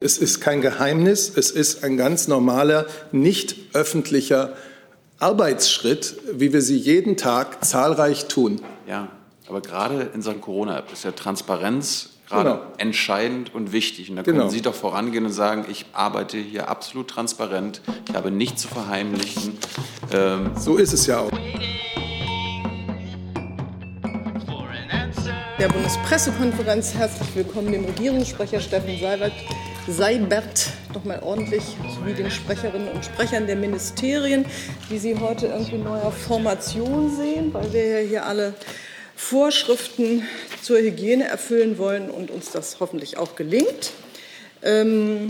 Es ist kein Geheimnis, es ist ein ganz normaler, nicht öffentlicher Arbeitsschritt, wie wir sie jeden Tag zahlreich tun. Ja, aber gerade in Sachen Corona ist ja Transparenz gerade genau. entscheidend und wichtig. Und da können genau. Sie doch vorangehen und sagen, ich arbeite hier absolut transparent, ich habe nichts zu verheimlichen. Ähm so ist es ja auch. Der Bundespressekonferenz herzlich willkommen dem Regierungssprecher Steffen Seibert, Seibert nochmal ordentlich sowie den Sprecherinnen und Sprechern der Ministerien, die Sie heute irgendwie in neuer Formation sehen, weil wir ja hier alle Vorschriften zur Hygiene erfüllen wollen und uns das hoffentlich auch gelingt. Ähm,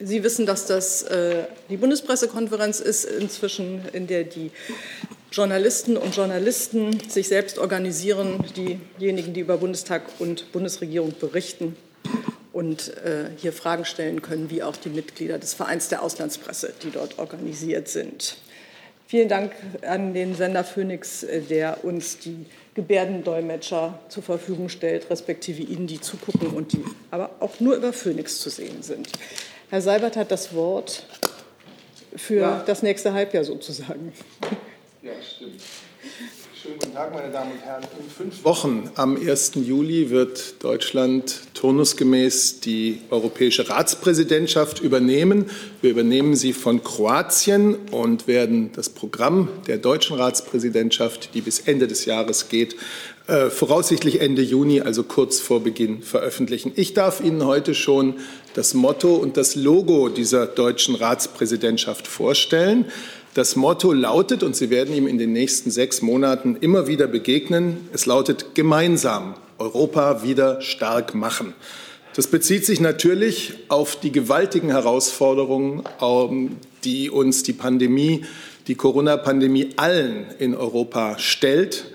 Sie wissen, dass das äh, die Bundespressekonferenz ist, inzwischen in der die Journalisten und Journalisten sich selbst organisieren, diejenigen, die über Bundestag und Bundesregierung berichten und äh, hier Fragen stellen können, wie auch die Mitglieder des Vereins der Auslandspresse, die dort organisiert sind. Vielen Dank an den Sender Phoenix, äh, der uns die Gebärdendolmetscher zur Verfügung stellt, respektive Ihnen, die zugucken und die aber auch nur über Phoenix zu sehen sind. Herr Seibert hat das Wort für ja. das nächste Halbjahr sozusagen. Ja, stimmt. Schönen guten Tag, meine Damen und Herren. In fünf Wochen, am 1. Juli, wird Deutschland turnusgemäß die europäische Ratspräsidentschaft übernehmen. Wir übernehmen sie von Kroatien und werden das Programm der deutschen Ratspräsidentschaft, die bis Ende des Jahres geht, äh, voraussichtlich Ende Juni, also kurz vor Beginn, veröffentlichen. Ich darf Ihnen heute schon das Motto und das Logo dieser deutschen Ratspräsidentschaft vorstellen. Das Motto lautet, und Sie werden ihm in den nächsten sechs Monaten immer wieder begegnen, es lautet gemeinsam Europa wieder stark machen. Das bezieht sich natürlich auf die gewaltigen Herausforderungen, ähm, die uns die Pandemie, die Corona-Pandemie allen in Europa stellt,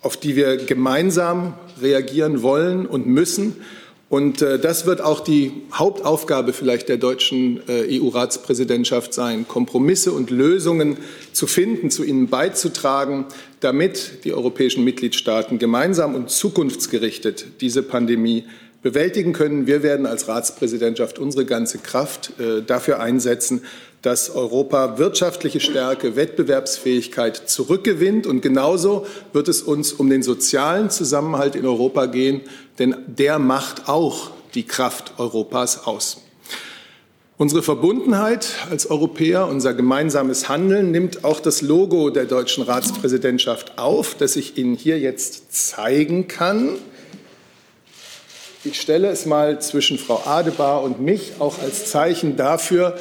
auf die wir gemeinsam reagieren wollen und müssen. Und äh, das wird auch die Hauptaufgabe vielleicht der deutschen äh, EU-Ratspräsidentschaft sein, Kompromisse und Lösungen zu finden, zu ihnen beizutragen, damit die europäischen Mitgliedstaaten gemeinsam und zukunftsgerichtet diese Pandemie bewältigen können. Wir werden als Ratspräsidentschaft unsere ganze Kraft äh, dafür einsetzen, dass Europa wirtschaftliche Stärke, Wettbewerbsfähigkeit zurückgewinnt. Und genauso wird es uns um den sozialen Zusammenhalt in Europa gehen, denn der macht auch die Kraft Europas aus. Unsere Verbundenheit als Europäer, unser gemeinsames Handeln nimmt auch das Logo der deutschen Ratspräsidentschaft auf, das ich Ihnen hier jetzt zeigen kann. Ich stelle es mal zwischen Frau Adebar und mich auch als Zeichen dafür,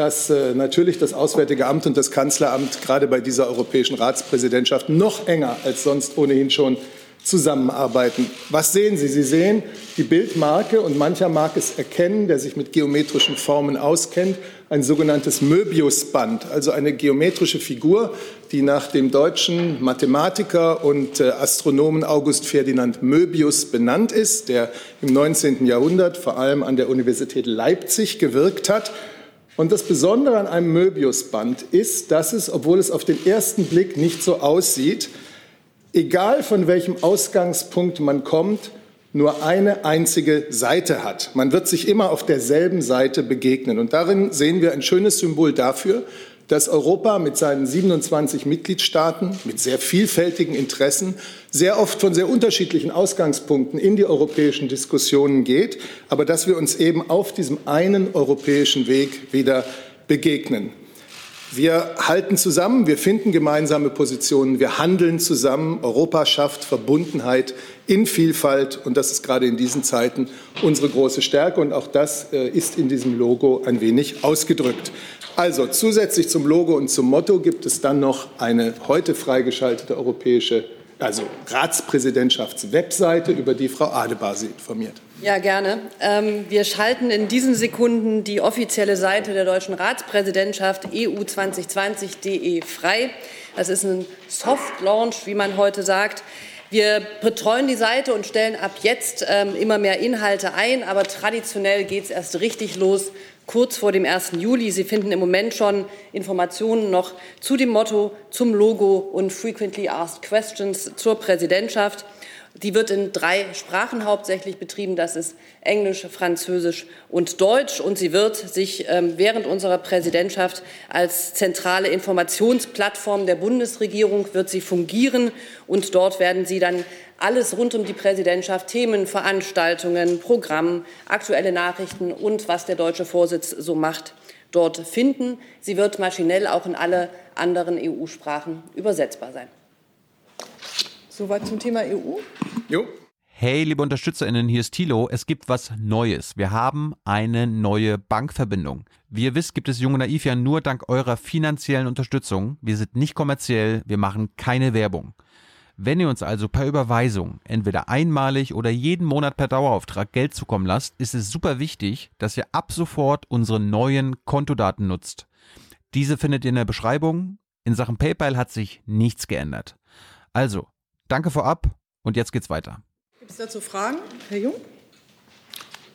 dass äh, natürlich das Auswärtige Amt und das Kanzleramt gerade bei dieser europäischen Ratspräsidentschaft noch enger als sonst ohnehin schon zusammenarbeiten. Was sehen Sie? Sie sehen die Bildmarke und mancher mag es erkennen, der sich mit geometrischen Formen auskennt, ein sogenanntes Möbiusband, also eine geometrische Figur, die nach dem deutschen Mathematiker und äh, Astronomen August Ferdinand Möbius benannt ist, der im 19. Jahrhundert vor allem an der Universität Leipzig gewirkt hat und das Besondere an einem Möbiusband ist, dass es, obwohl es auf den ersten Blick nicht so aussieht, egal von welchem Ausgangspunkt man kommt, nur eine einzige Seite hat. Man wird sich immer auf derselben Seite begegnen. Und darin sehen wir ein schönes Symbol dafür, dass Europa mit seinen 27 Mitgliedstaaten, mit sehr vielfältigen Interessen, sehr oft von sehr unterschiedlichen Ausgangspunkten in die europäischen Diskussionen geht, aber dass wir uns eben auf diesem einen europäischen Weg wieder begegnen. Wir halten zusammen, wir finden gemeinsame Positionen, wir handeln zusammen. Europa schafft Verbundenheit in Vielfalt und das ist gerade in diesen Zeiten unsere große Stärke und auch das äh, ist in diesem Logo ein wenig ausgedrückt. Also zusätzlich zum Logo und zum Motto gibt es dann noch eine heute freigeschaltete europäische, also Ratspräsidentschaftswebseite, über die Frau Adebar Sie informiert. Ja, gerne. Ähm, wir schalten in diesen Sekunden die offizielle Seite der deutschen Ratspräsidentschaft EU2020.de frei. Das ist ein Soft Launch, wie man heute sagt. Wir betreuen die Seite und stellen ab jetzt ähm, immer mehr Inhalte ein, aber traditionell geht es erst richtig los kurz vor dem 1. Juli. Sie finden im Moment schon Informationen noch zu dem Motto, zum Logo und Frequently Asked Questions zur Präsidentschaft. Die wird in drei Sprachen hauptsächlich betrieben. Das ist Englisch, Französisch und Deutsch. Und sie wird sich ähm, während unserer Präsidentschaft als zentrale Informationsplattform der Bundesregierung wird sie fungieren. Und dort werden Sie dann alles rund um die Präsidentschaft, Themen, Veranstaltungen, Programm, aktuelle Nachrichten und was der deutsche Vorsitz so macht, dort finden. Sie wird maschinell auch in alle anderen EU-Sprachen übersetzbar sein. Soweit zum Thema EU. Jo. Hey, liebe UnterstützerInnen, hier ist Thilo. Es gibt was Neues. Wir haben eine neue Bankverbindung. Wie ihr wisst, gibt es Junge Naiv ja nur dank eurer finanziellen Unterstützung. Wir sind nicht kommerziell, wir machen keine Werbung. Wenn ihr uns also per Überweisung entweder einmalig oder jeden Monat per Dauerauftrag Geld zukommen lasst, ist es super wichtig, dass ihr ab sofort unsere neuen Kontodaten nutzt. Diese findet ihr in der Beschreibung. In Sachen PayPal hat sich nichts geändert. Also, Danke vorab und jetzt geht's weiter. Gibt es dazu Fragen? Herr Jung?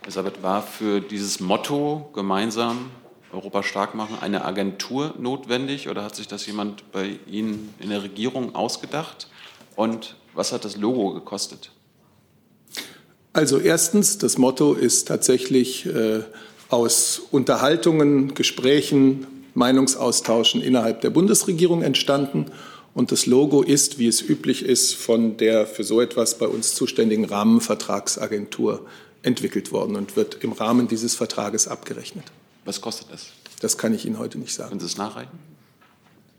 Elisabeth, war für dieses Motto gemeinsam Europa stark machen eine Agentur notwendig oder hat sich das jemand bei Ihnen in der Regierung ausgedacht? Und was hat das Logo gekostet? Also erstens, das Motto ist tatsächlich äh, aus Unterhaltungen, Gesprächen, Meinungsaustauschen innerhalb der Bundesregierung entstanden und das Logo ist, wie es üblich ist, von der für so etwas bei uns zuständigen Rahmenvertragsagentur entwickelt worden und wird im Rahmen dieses Vertrages abgerechnet. Was kostet das? Das kann ich Ihnen heute nicht sagen. Können Sie es nachreichen?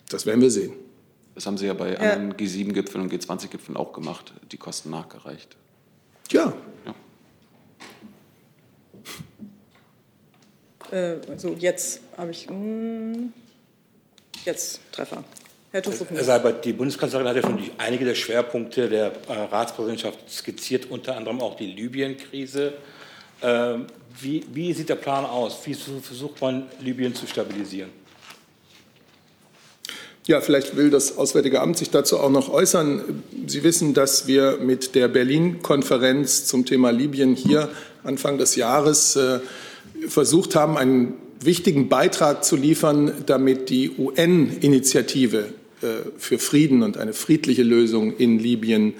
Das werden wir sehen. Das haben Sie ja bei ja. anderen G7-Gipfeln und G20-Gipfeln auch gemacht, die Kosten nachgereicht. Ja. ja. Äh, also jetzt habe ich. Mh, hm, jetzt Treffer. Herr Herr Seibert, die Bundeskanzlerin hat ja schon einige der Schwerpunkte der äh, Ratspräsidentschaft skizziert, unter anderem auch die Libyen-Krise. Ähm, wie, wie sieht der Plan aus? Wie versucht man, Libyen zu stabilisieren? Ja, vielleicht will das Auswärtige Amt sich dazu auch noch äußern. Sie wissen, dass wir mit der Berlin-Konferenz zum Thema Libyen hier Anfang des Jahres äh, versucht haben, einen wichtigen Beitrag zu liefern, damit die UN-Initiative äh, für Frieden und eine friedliche Lösung in Libyen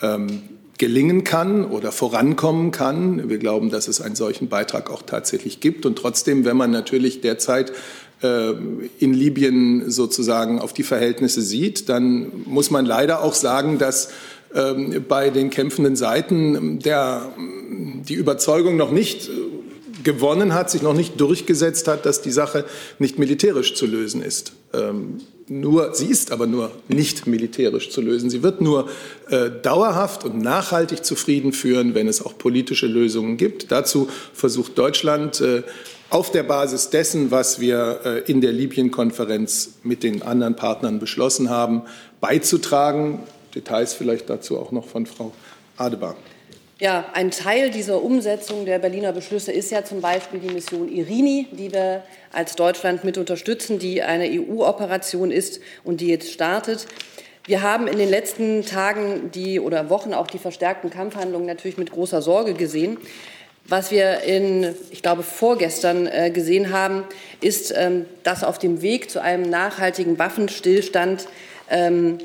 ähm, gelingen kann oder vorankommen kann. Wir glauben, dass es einen solchen Beitrag auch tatsächlich gibt. Und trotzdem, wenn man natürlich derzeit in Libyen sozusagen auf die Verhältnisse sieht, dann muss man leider auch sagen, dass ähm, bei den kämpfenden Seiten der, die Überzeugung noch nicht gewonnen hat, sich noch nicht durchgesetzt hat, dass die Sache nicht militärisch zu lösen ist. Nur, sie ist aber nur nicht militärisch zu lösen. Sie wird nur äh, dauerhaft und nachhaltig zu Frieden führen, wenn es auch politische Lösungen gibt. Dazu versucht Deutschland äh, auf der Basis dessen, was wir äh, in der Libyen-Konferenz mit den anderen Partnern beschlossen haben, beizutragen. Details vielleicht dazu auch noch von Frau Adebar. Ja, ein Teil dieser Umsetzung der Berliner Beschlüsse ist ja zum Beispiel die Mission Irini, die wir als Deutschland mit unterstützen, die eine EU-Operation ist und die jetzt startet. Wir haben in den letzten Tagen die oder Wochen auch die verstärkten Kampfhandlungen natürlich mit großer Sorge gesehen. Was wir in, ich glaube, vorgestern äh, gesehen haben, ist, ähm, dass auf dem Weg zu einem nachhaltigen Waffenstillstand ähm,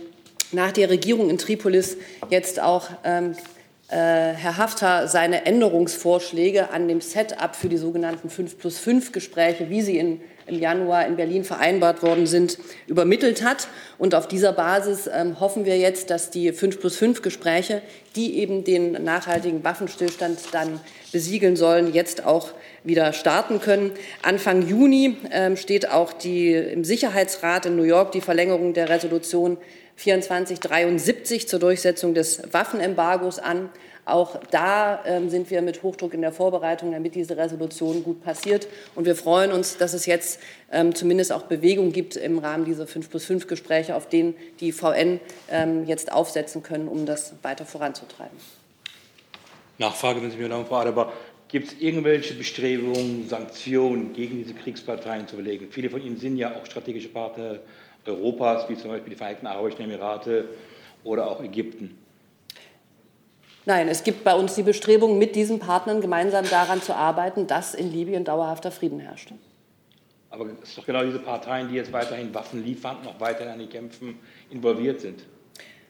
nach der Regierung in Tripolis jetzt auch ähm, äh, Herr Haftar seine Änderungsvorschläge an dem Setup für die sogenannten 5 plus 5 Gespräche, wie sie in, im Januar in Berlin vereinbart worden sind, übermittelt hat. Und auf dieser Basis ähm, hoffen wir jetzt, dass die 5 plus 5 Gespräche, die eben den nachhaltigen Waffenstillstand dann besiegeln sollen, jetzt auch wieder starten können. Anfang Juni ähm, steht auch die, im Sicherheitsrat in New York die Verlängerung der Resolution 2473 zur Durchsetzung des Waffenembargos an. Auch da ähm, sind wir mit Hochdruck in der Vorbereitung, damit diese Resolution gut passiert. Und wir freuen uns, dass es jetzt ähm, zumindest auch Bewegung gibt im Rahmen dieser 5 plus 5 Gespräche, auf denen die VN ähm, jetzt aufsetzen können, um das weiter voranzutreiben. Nachfrage, wenn Sie mir noch fragen, aber gibt es irgendwelche Bestrebungen, Sanktionen gegen diese Kriegsparteien zu belegen? Viele von ihnen sind ja auch strategische Partner Europas, wie zum Beispiel die Vereinigten Arabischen Emirate oder auch Ägypten? Nein, es gibt bei uns die Bestrebung, mit diesen Partnern gemeinsam daran zu arbeiten, dass in Libyen dauerhafter Frieden herrscht. Aber es sind doch genau diese Parteien, die jetzt weiterhin Waffen liefern, noch weiterhin an den Kämpfen involviert sind.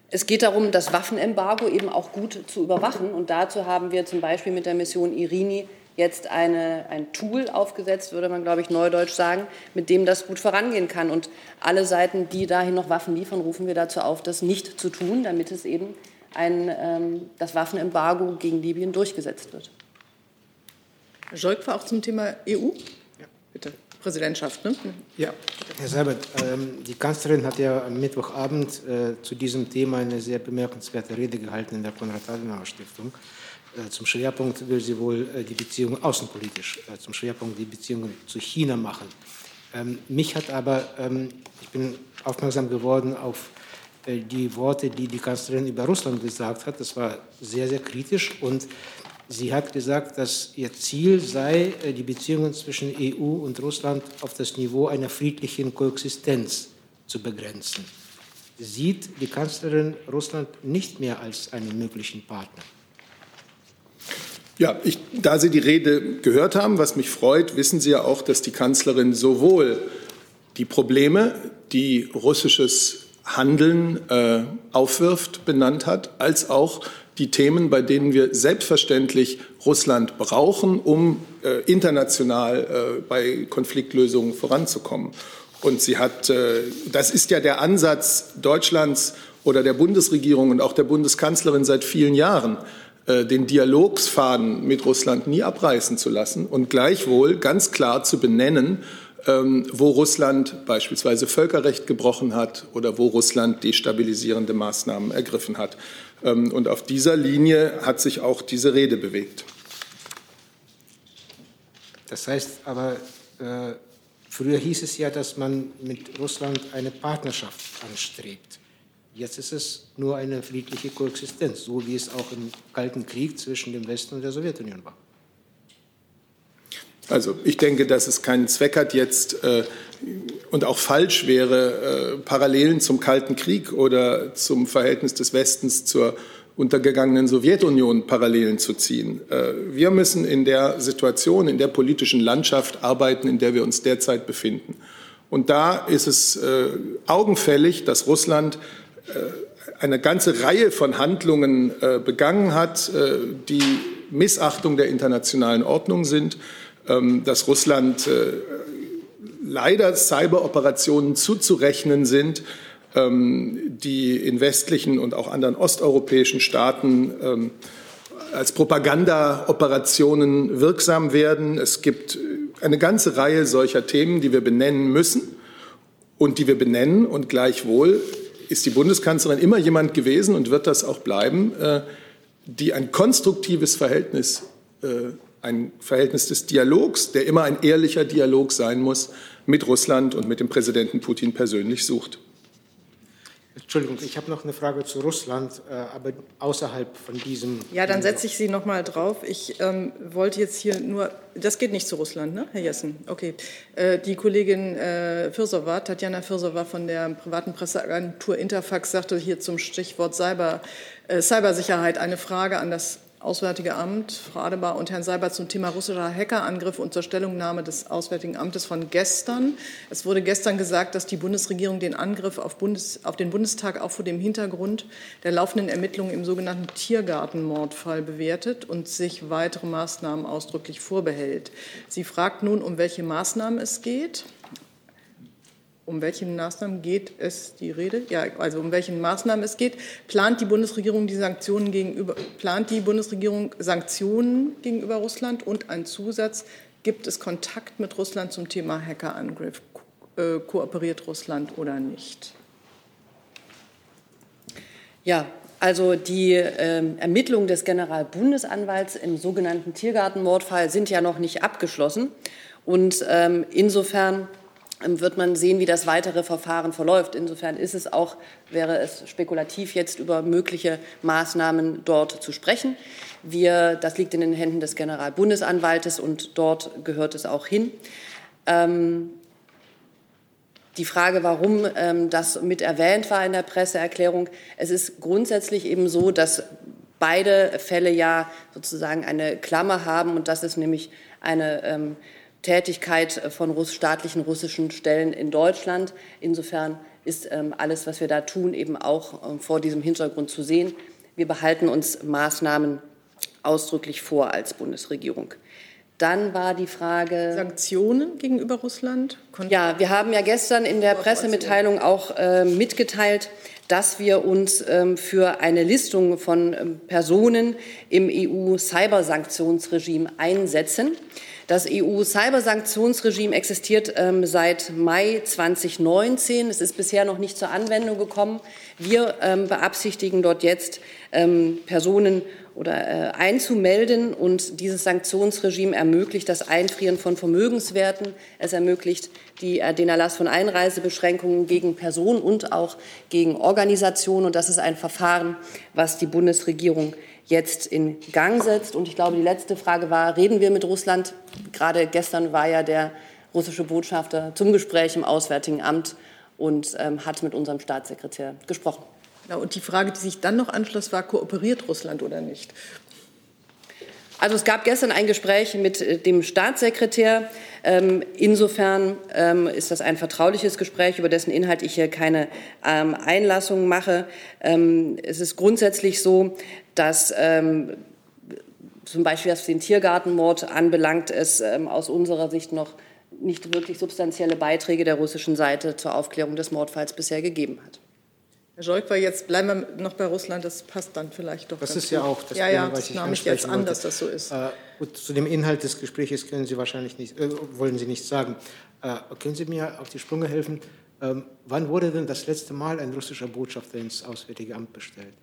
Es geht darum, das Waffenembargo eben auch gut zu überwachen. Und dazu haben wir zum Beispiel mit der Mission Irini jetzt eine, ein Tool aufgesetzt, würde man, glaube ich, neudeutsch sagen, mit dem das gut vorangehen kann. Und alle Seiten, die dahin noch Waffen liefern, rufen wir dazu auf, das nicht zu tun, damit es eben ein, ähm, das Waffenembargo gegen Libyen durchgesetzt wird. Herr Scholk war auch zum Thema EU. Ja, bitte. Präsidentschaft, ne? Ja, Herr Seibert, ähm, die Kanzlerin hat ja am Mittwochabend äh, zu diesem Thema eine sehr bemerkenswerte Rede gehalten in der Konrad-Adenauer-Stiftung. Äh, zum Schwerpunkt will sie wohl äh, die Beziehungen außenpolitisch, äh, zum Schwerpunkt die Beziehungen zu China machen. Ähm, mich hat aber, ähm, ich bin aufmerksam geworden auf die Worte, die die Kanzlerin über Russland gesagt hat. Das war sehr, sehr kritisch und sie hat gesagt, dass ihr Ziel sei, die Beziehungen zwischen EU und Russland auf das Niveau einer friedlichen Koexistenz zu begrenzen. Sieht die Kanzlerin Russland nicht mehr als einen möglichen Partner? Ja, ich, da Sie die Rede gehört haben, was mich freut, wissen Sie ja auch, dass die Kanzlerin sowohl die Probleme, die russisches Handeln äh, aufwirft, benannt hat, als auch die Themen, bei denen wir selbstverständlich Russland brauchen, um äh, international äh, bei Konfliktlösungen voranzukommen. Und sie hat, äh, das ist ja der Ansatz Deutschlands oder der Bundesregierung und auch der Bundeskanzlerin seit vielen Jahren, den Dialogsfaden mit Russland nie abreißen zu lassen und gleichwohl ganz klar zu benennen, ähm, wo Russland beispielsweise Völkerrecht gebrochen hat oder wo Russland destabilisierende Maßnahmen ergriffen hat. Ähm, und auf dieser Linie hat sich auch diese Rede bewegt. Das heißt aber, äh, früher hieß es ja, dass man mit Russland eine Partnerschaft anstrebt. Jetzt ist es nur eine friedliche Koexistenz, so wie es auch im Kalten Krieg zwischen dem Westen und der Sowjetunion war. Also ich denke, dass es keinen Zweck hat jetzt äh, und auch falsch wäre, äh, Parallelen zum Kalten Krieg oder zum Verhältnis des Westens zur untergegangenen Sowjetunion Parallelen zu ziehen. Äh, wir müssen in der Situation, in der politischen Landschaft arbeiten, in der wir uns derzeit befinden. Und da ist es äh, augenfällig, dass Russland eine ganze Reihe von Handlungen äh, begangen hat, äh, die Missachtung der internationalen Ordnung sind, ähm, dass Russland leider Cyberoperationen zuzurechnen sind, ähm, die in westlichen und auch anderen osteuropäischen Staaten ähm, als Propagandaoperationen wirksam werden. Es gibt eine ganze Reihe solcher Themen, die wir benennen müssen und die wir benennen und gleichwohl ist die Bundeskanzlerin immer jemand gewesen und wird das auch bleiben, äh, die ein konstruktives Verhältnis, äh, ein Verhältnis des Dialogs, der immer ein ehrlicher Dialog sein muss, mit Russland und mit dem Präsidenten Putin persönlich sucht. Entschuldigung, ich habe noch eine Frage zu Russland, äh, aber außerhalb von diesem. Ja, dann setze ich Sie noch mal drauf. Ich ähm, wollte jetzt hier nur, das geht nicht zu Russland, ne, Herr Jessen? Okay. Äh, die Kollegin äh, Firsova, Tatjana Firsova von der privaten Presseagentur Interfax sagte hier zum Stichwort Cyber, äh, Cybersicherheit eine Frage an das Auswärtige Amt, Frau Adebar und Herrn Seibert zum Thema russischer Hackerangriff und zur Stellungnahme des Auswärtigen Amtes von gestern. Es wurde gestern gesagt, dass die Bundesregierung den Angriff auf, Bundes, auf den Bundestag auch vor dem Hintergrund der laufenden Ermittlungen im sogenannten Tiergartenmordfall bewertet und sich weitere Maßnahmen ausdrücklich vorbehält. Sie fragt nun, um welche Maßnahmen es geht. Um welche Maßnahmen geht es die Rede? Ja, also um welche Maßnahmen es geht. Plant die Bundesregierung die Sanktionen gegenüber, plant die Bundesregierung Sanktionen gegenüber Russland und ein Zusatz, gibt es Kontakt mit Russland zum Thema Hackerangriff? Äh, kooperiert Russland oder nicht? Ja, also die äh, Ermittlungen des Generalbundesanwalts im sogenannten Tiergartenmordfall sind ja noch nicht abgeschlossen. Und ähm, insofern wird man sehen, wie das weitere Verfahren verläuft. Insofern ist es auch, wäre es spekulativ, jetzt über mögliche Maßnahmen dort zu sprechen. Wir, das liegt in den Händen des Generalbundesanwaltes und dort gehört es auch hin. Ähm, die Frage, warum ähm, das mit erwähnt war in der Presseerklärung, es ist grundsätzlich eben so, dass beide Fälle ja sozusagen eine Klammer haben und das ist nämlich eine ähm, Tätigkeit von staatlichen russischen Stellen in Deutschland. Insofern ist ähm, alles, was wir da tun, eben auch ähm, vor diesem Hintergrund zu sehen. Wir behalten uns Maßnahmen ausdrücklich vor als Bundesregierung. Dann war die Frage. Sanktionen gegenüber Russland? Ja, wir haben ja gestern in der Pressemitteilung auch äh, mitgeteilt, dass wir uns ähm, für eine Listung von ähm, Personen im EU-Cybersanktionsregime einsetzen. Das EU-Cybersanktionsregime existiert ähm, seit Mai 2019. Es ist bisher noch nicht zur Anwendung gekommen. Wir ähm, beabsichtigen dort jetzt ähm, Personen oder äh, einzumelden. Und dieses Sanktionsregime ermöglicht das Einfrieren von Vermögenswerten. Es ermöglicht die, äh, den Erlass von Einreisebeschränkungen gegen Personen und auch gegen Organisationen. Und das ist ein Verfahren, was die Bundesregierung jetzt in Gang setzt. Und ich glaube, die letzte Frage war, reden wir mit Russland? Gerade gestern war ja der russische Botschafter zum Gespräch im Auswärtigen Amt und ähm, hat mit unserem Staatssekretär gesprochen. Ja, und die Frage, die sich dann noch anschloss, war, kooperiert Russland oder nicht? Also es gab gestern ein Gespräch mit äh, dem Staatssekretär. Ähm, insofern ähm, ist das ein vertrauliches Gespräch, über dessen Inhalt ich hier keine ähm, Einlassung mache. Es ist grundsätzlich so, dass zum Beispiel was den Tiergartenmord anbelangt, es aus unserer Sicht noch nicht wirklich substanzielle Beiträge der russischen Seite zur Aufklärung des Mordfalls bisher gegeben hat. Herr Scholk, jetzt bleiben wir noch bei Russland, das passt dann vielleicht doch. Das ist ja auch das ja, ja, was ich nahm ich jetzt an, dass das so ist. Äh, gut, zu dem Inhalt des Gesprächs können Sie wahrscheinlich nicht, äh, wollen Sie nichts sagen. Äh, können Sie mir auf die Sprünge helfen? Ähm, wann wurde denn das letzte Mal ein russischer Botschafter ins Auswärtige Amt bestellt?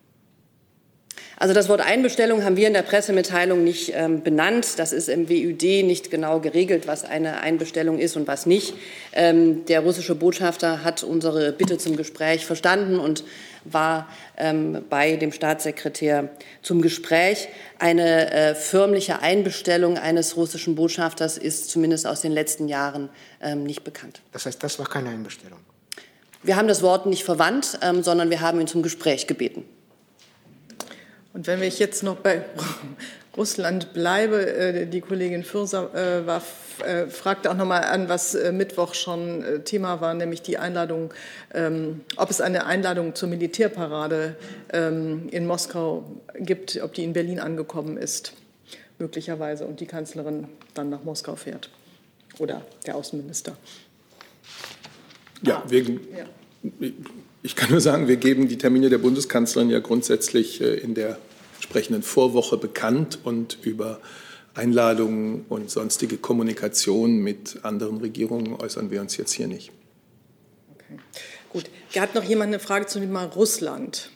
Also das Wort Einbestellung haben wir in der Pressemitteilung nicht ähm, benannt. Das ist im WÜD nicht genau geregelt, was eine Einbestellung ist und was nicht. Ähm, der russische Botschafter hat unsere Bitte zum Gespräch verstanden und war ähm, bei dem Staatssekretär zum Gespräch. Eine äh, förmliche Einbestellung eines russischen Botschafters ist zumindest aus den letzten Jahren ähm, nicht bekannt. Das heißt, das war keine Einbestellung? Wir haben das Wort nicht verwandt, ähm, sondern wir haben ihn zum Gespräch gebeten. Und wenn ich jetzt noch bei Russland bleibe, äh, die Kollegin Fürser äh, war, äh, fragte auch noch mal an, was Mittwoch schon Thema war, nämlich die Einladung, ähm, ob es eine Einladung zur Militärparade ähm, in Moskau gibt, ob die in Berlin angekommen ist, möglicherweise, und die Kanzlerin dann nach Moskau fährt oder der Außenminister. Ja, wegen, ja. Ich kann nur sagen, wir geben die Termine der Bundeskanzlerin ja grundsätzlich äh, in der entsprechenden Vorwoche bekannt und über Einladungen und sonstige Kommunikation mit anderen Regierungen äußern wir uns jetzt hier nicht. Okay. Gut. Hat noch jemand eine Frage zu dem Thema Russland?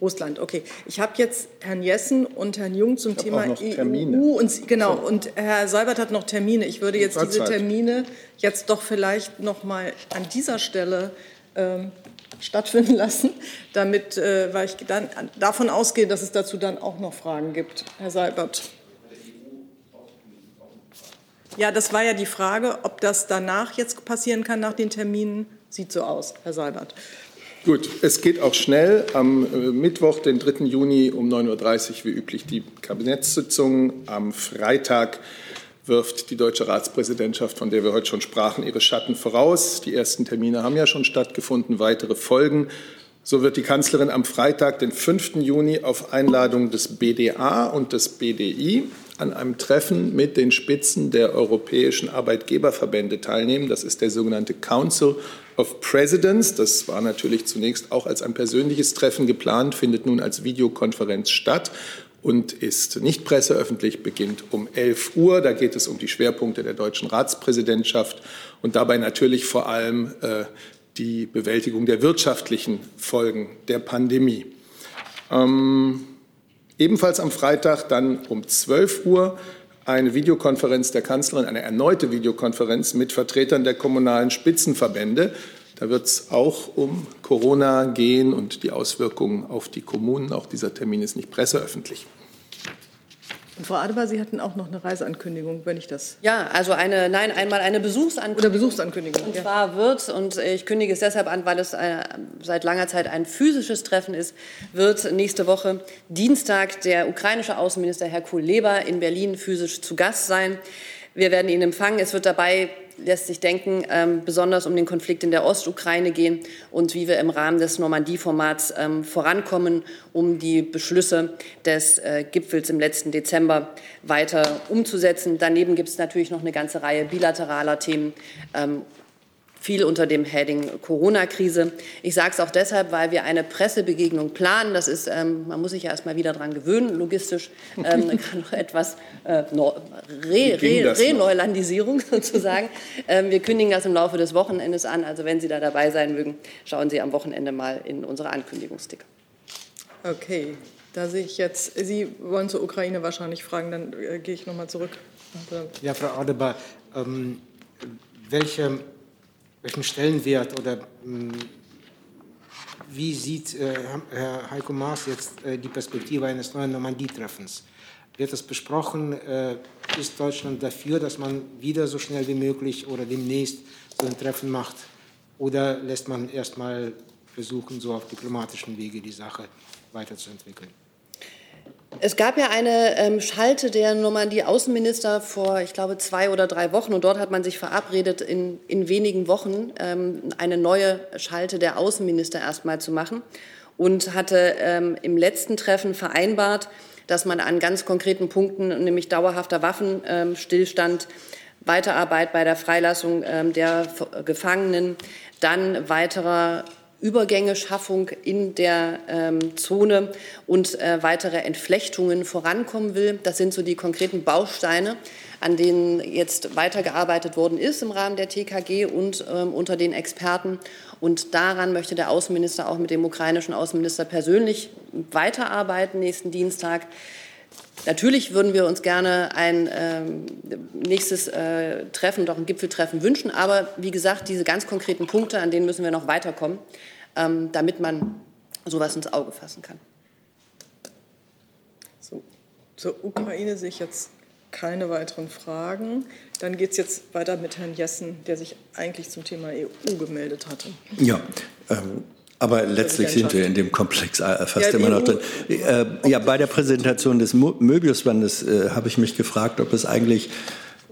Russland, okay. Ich habe jetzt Herrn Jessen und Herrn Jung zum Thema EU und genau und Herr Seibert hat noch Termine. Ich würde jetzt diese Termine jetzt doch vielleicht noch mal an dieser Stelle ähm, stattfinden lassen, damit, äh, weil ich dann davon ausgehe, dass es dazu dann auch noch Fragen gibt. Herr Seibert. Ja, das war ja die Frage, ob das danach jetzt passieren kann, nach den Terminen. Sieht so aus, Herr Seibert. Gut, es geht auch schnell. Am äh, Mittwoch, den 3. Juni um 9.30 Uhr wie üblich die Kabinettssitzung. Am Freitag wirft die deutsche Ratspräsidentschaft, von der wir heute schon sprachen, ihre Schatten voraus. Die ersten Termine haben ja schon stattgefunden, weitere folgen. So wird die Kanzlerin am Freitag, den 5. Juni, auf Einladung des BDA und des BDI an einem Treffen mit den Spitzen der europäischen Arbeitgeberverbände teilnehmen. Das ist der sogenannte Council of Presidents. Das war natürlich zunächst auch als ein persönliches Treffen geplant, findet nun als Videokonferenz statt und ist nicht presseöffentlich, beginnt um 11 Uhr. Da geht es um die Schwerpunkte der deutschen Ratspräsidentschaft und dabei natürlich vor allem äh, die Bewältigung der wirtschaftlichen Folgen der Pandemie. Ähm, ebenfalls am Freitag dann um 12 Uhr eine Videokonferenz der Kanzlerin, eine erneute Videokonferenz mit Vertretern der kommunalen Spitzenverbände. Da wird es auch um Corona gehen und die Auswirkungen auf die Kommunen. Auch dieser Termin ist nicht presseöffentlich. Und Frau Adebar, Sie hatten auch noch eine Reiseankündigung, wenn ich das. Ja, also eine, nein, einmal eine Besuchsankündigung. Oder Besuchsankündigung. Und zwar wird, und ich kündige es deshalb an, weil es eine, seit langer Zeit ein physisches Treffen ist, wird nächste Woche Dienstag der ukrainische Außenminister Herr Kuleba in Berlin physisch zu Gast sein. Wir werden ihn empfangen. Es wird dabei lässt sich denken, ähm, besonders um den Konflikt in der Ostukraine gehen und wie wir im Rahmen des Normandie-Formats ähm, vorankommen, um die Beschlüsse des äh, Gipfels im letzten Dezember weiter umzusetzen. Daneben gibt es natürlich noch eine ganze Reihe bilateraler Themen ähm, viel unter dem Heading Corona-Krise. Ich sage es auch deshalb, weil wir eine Pressebegegnung planen. Das ist, ähm, man muss sich ja erst mal wieder daran gewöhnen, logistisch ähm, noch etwas äh, Re Re Reneulandisierung sozusagen. Ähm, wir kündigen das im Laufe des Wochenendes an. Also wenn Sie da dabei sein mögen, schauen Sie am Wochenende mal in unsere Ankündigungsticker. Okay, da sehe ich jetzt, Sie wollen zur Ukraine wahrscheinlich fragen, dann äh, gehe ich noch mal zurück. Ja, Frau Adebar, ähm, welche welchen Stellenwert oder hm, wie sieht äh, Herr Heiko Maas jetzt äh, die Perspektive eines neuen Normandie-Treffens? Wird das besprochen? Äh, ist Deutschland dafür, dass man wieder so schnell wie möglich oder demnächst so ein Treffen macht? Oder lässt man erstmal versuchen, so auf diplomatischen Wege die Sache weiterzuentwickeln? Es gab ja eine ähm, Schalte der Normandie-Außenminister vor, ich glaube, zwei oder drei Wochen. Und dort hat man sich verabredet, in, in wenigen Wochen ähm, eine neue Schalte der Außenminister erstmal zu machen. Und hatte ähm, im letzten Treffen vereinbart, dass man an ganz konkreten Punkten, nämlich dauerhafter Waffenstillstand, Weiterarbeit bei der Freilassung ähm, der Gefangenen, dann weiterer Übergängeschaffung in der ähm, Zone und äh, weitere Entflechtungen vorankommen will. Das sind so die konkreten Bausteine, an denen jetzt weitergearbeitet worden ist im Rahmen der TKG und ähm, unter den Experten. Und daran möchte der Außenminister auch mit dem ukrainischen Außenminister persönlich weiterarbeiten nächsten Dienstag. Natürlich würden wir uns gerne ein ähm, nächstes äh, Treffen, doch ein Gipfeltreffen wünschen. Aber wie gesagt, diese ganz konkreten Punkte, an denen müssen wir noch weiterkommen, ähm, damit man sowas ins Auge fassen kann. So, zur Ukraine sehe ich jetzt keine weiteren Fragen. Dann geht es jetzt weiter mit Herrn Jessen, der sich eigentlich zum Thema EU gemeldet hatte. Ja, ähm, aber letztlich sind wir in dem Komplex äh, fast ja, immer noch drin. Äh, ja, bei der Präsentation des Möbiusbandes äh, habe ich mich gefragt, ob es eigentlich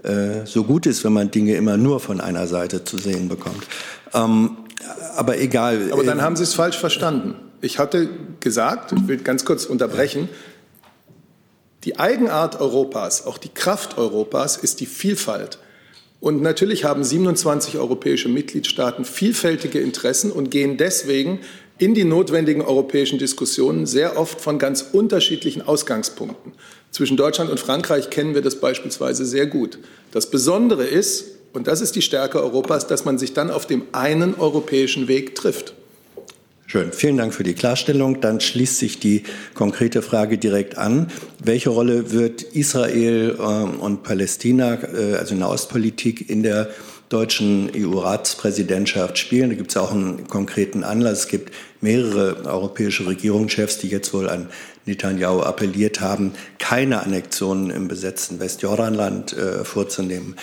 äh, so gut ist, wenn man Dinge immer nur von einer Seite zu sehen bekommt. Ähm, aber egal. Aber dann haben Sie es falsch verstanden. Ich hatte gesagt, ich will ganz kurz unterbrechen, die Eigenart Europas, auch die Kraft Europas ist die Vielfalt. Und natürlich haben 27 europäische Mitgliedstaaten vielfältige Interessen und gehen deswegen in die notwendigen europäischen Diskussionen sehr oft von ganz unterschiedlichen Ausgangspunkten. Zwischen Deutschland und Frankreich kennen wir das beispielsweise sehr gut. Das Besondere ist, und das ist die Stärke Europas, dass man sich dann auf dem einen europäischen Weg trifft. Schön, vielen Dank für die Klarstellung. Dann schließt sich die konkrete Frage direkt an. Welche Rolle wird Israel äh, und Palästina, äh, also in der Ostpolitik, in der deutschen EU-Ratspräsidentschaft spielen? Da gibt es auch einen konkreten Anlass. Es gibt mehrere europäische Regierungschefs, die jetzt wohl an Netanyahu appelliert haben, keine Annexionen im besetzten Westjordanland äh, vorzunehmen.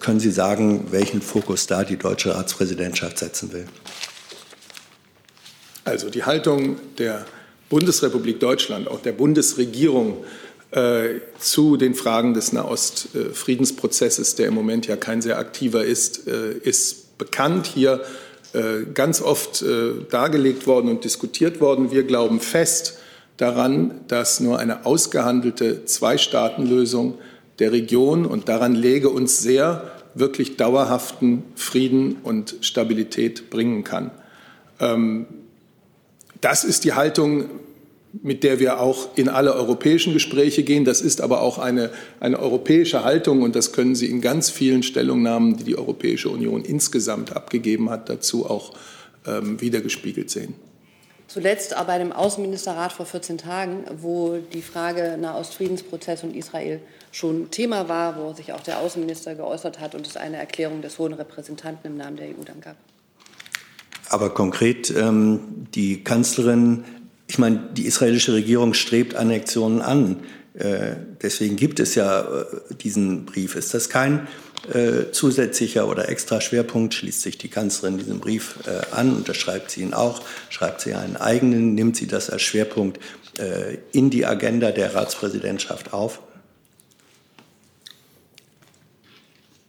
Können Sie sagen, welchen Fokus da die deutsche Ratspräsidentschaft setzen will? Also die Haltung der Bundesrepublik Deutschland, auch der Bundesregierung äh, zu den Fragen des Nahost-Friedensprozesses, der im Moment ja kein sehr aktiver ist, äh, ist bekannt. Hier äh, ganz oft äh, dargelegt worden und diskutiert worden. Wir glauben fest daran, dass nur eine ausgehandelte Zwei-Staaten-Lösung der Region und daran lege uns sehr wirklich dauerhaften Frieden und Stabilität bringen kann. Ähm, das ist die Haltung, mit der wir auch in alle europäischen Gespräche gehen. Das ist aber auch eine, eine europäische Haltung und das können Sie in ganz vielen Stellungnahmen, die die Europäische Union insgesamt abgegeben hat, dazu auch ähm, wiedergespiegelt sehen. Zuletzt aber bei dem Außenministerrat vor 14 Tagen, wo die Frage Nahostfriedensprozess und Israel schon Thema war, wo sich auch der Außenminister geäußert hat und es eine Erklärung des hohen Repräsentanten im Namen der EU dann gab. Aber konkret, ähm, die Kanzlerin, ich meine, die israelische Regierung strebt Annexionen an. Äh, deswegen gibt es ja äh, diesen Brief. Ist das kein äh, zusätzlicher oder extra Schwerpunkt? Schließt sich die Kanzlerin diesen Brief äh, an, unterschreibt sie ihn auch, schreibt sie einen eigenen, nimmt sie das als Schwerpunkt äh, in die Agenda der Ratspräsidentschaft auf?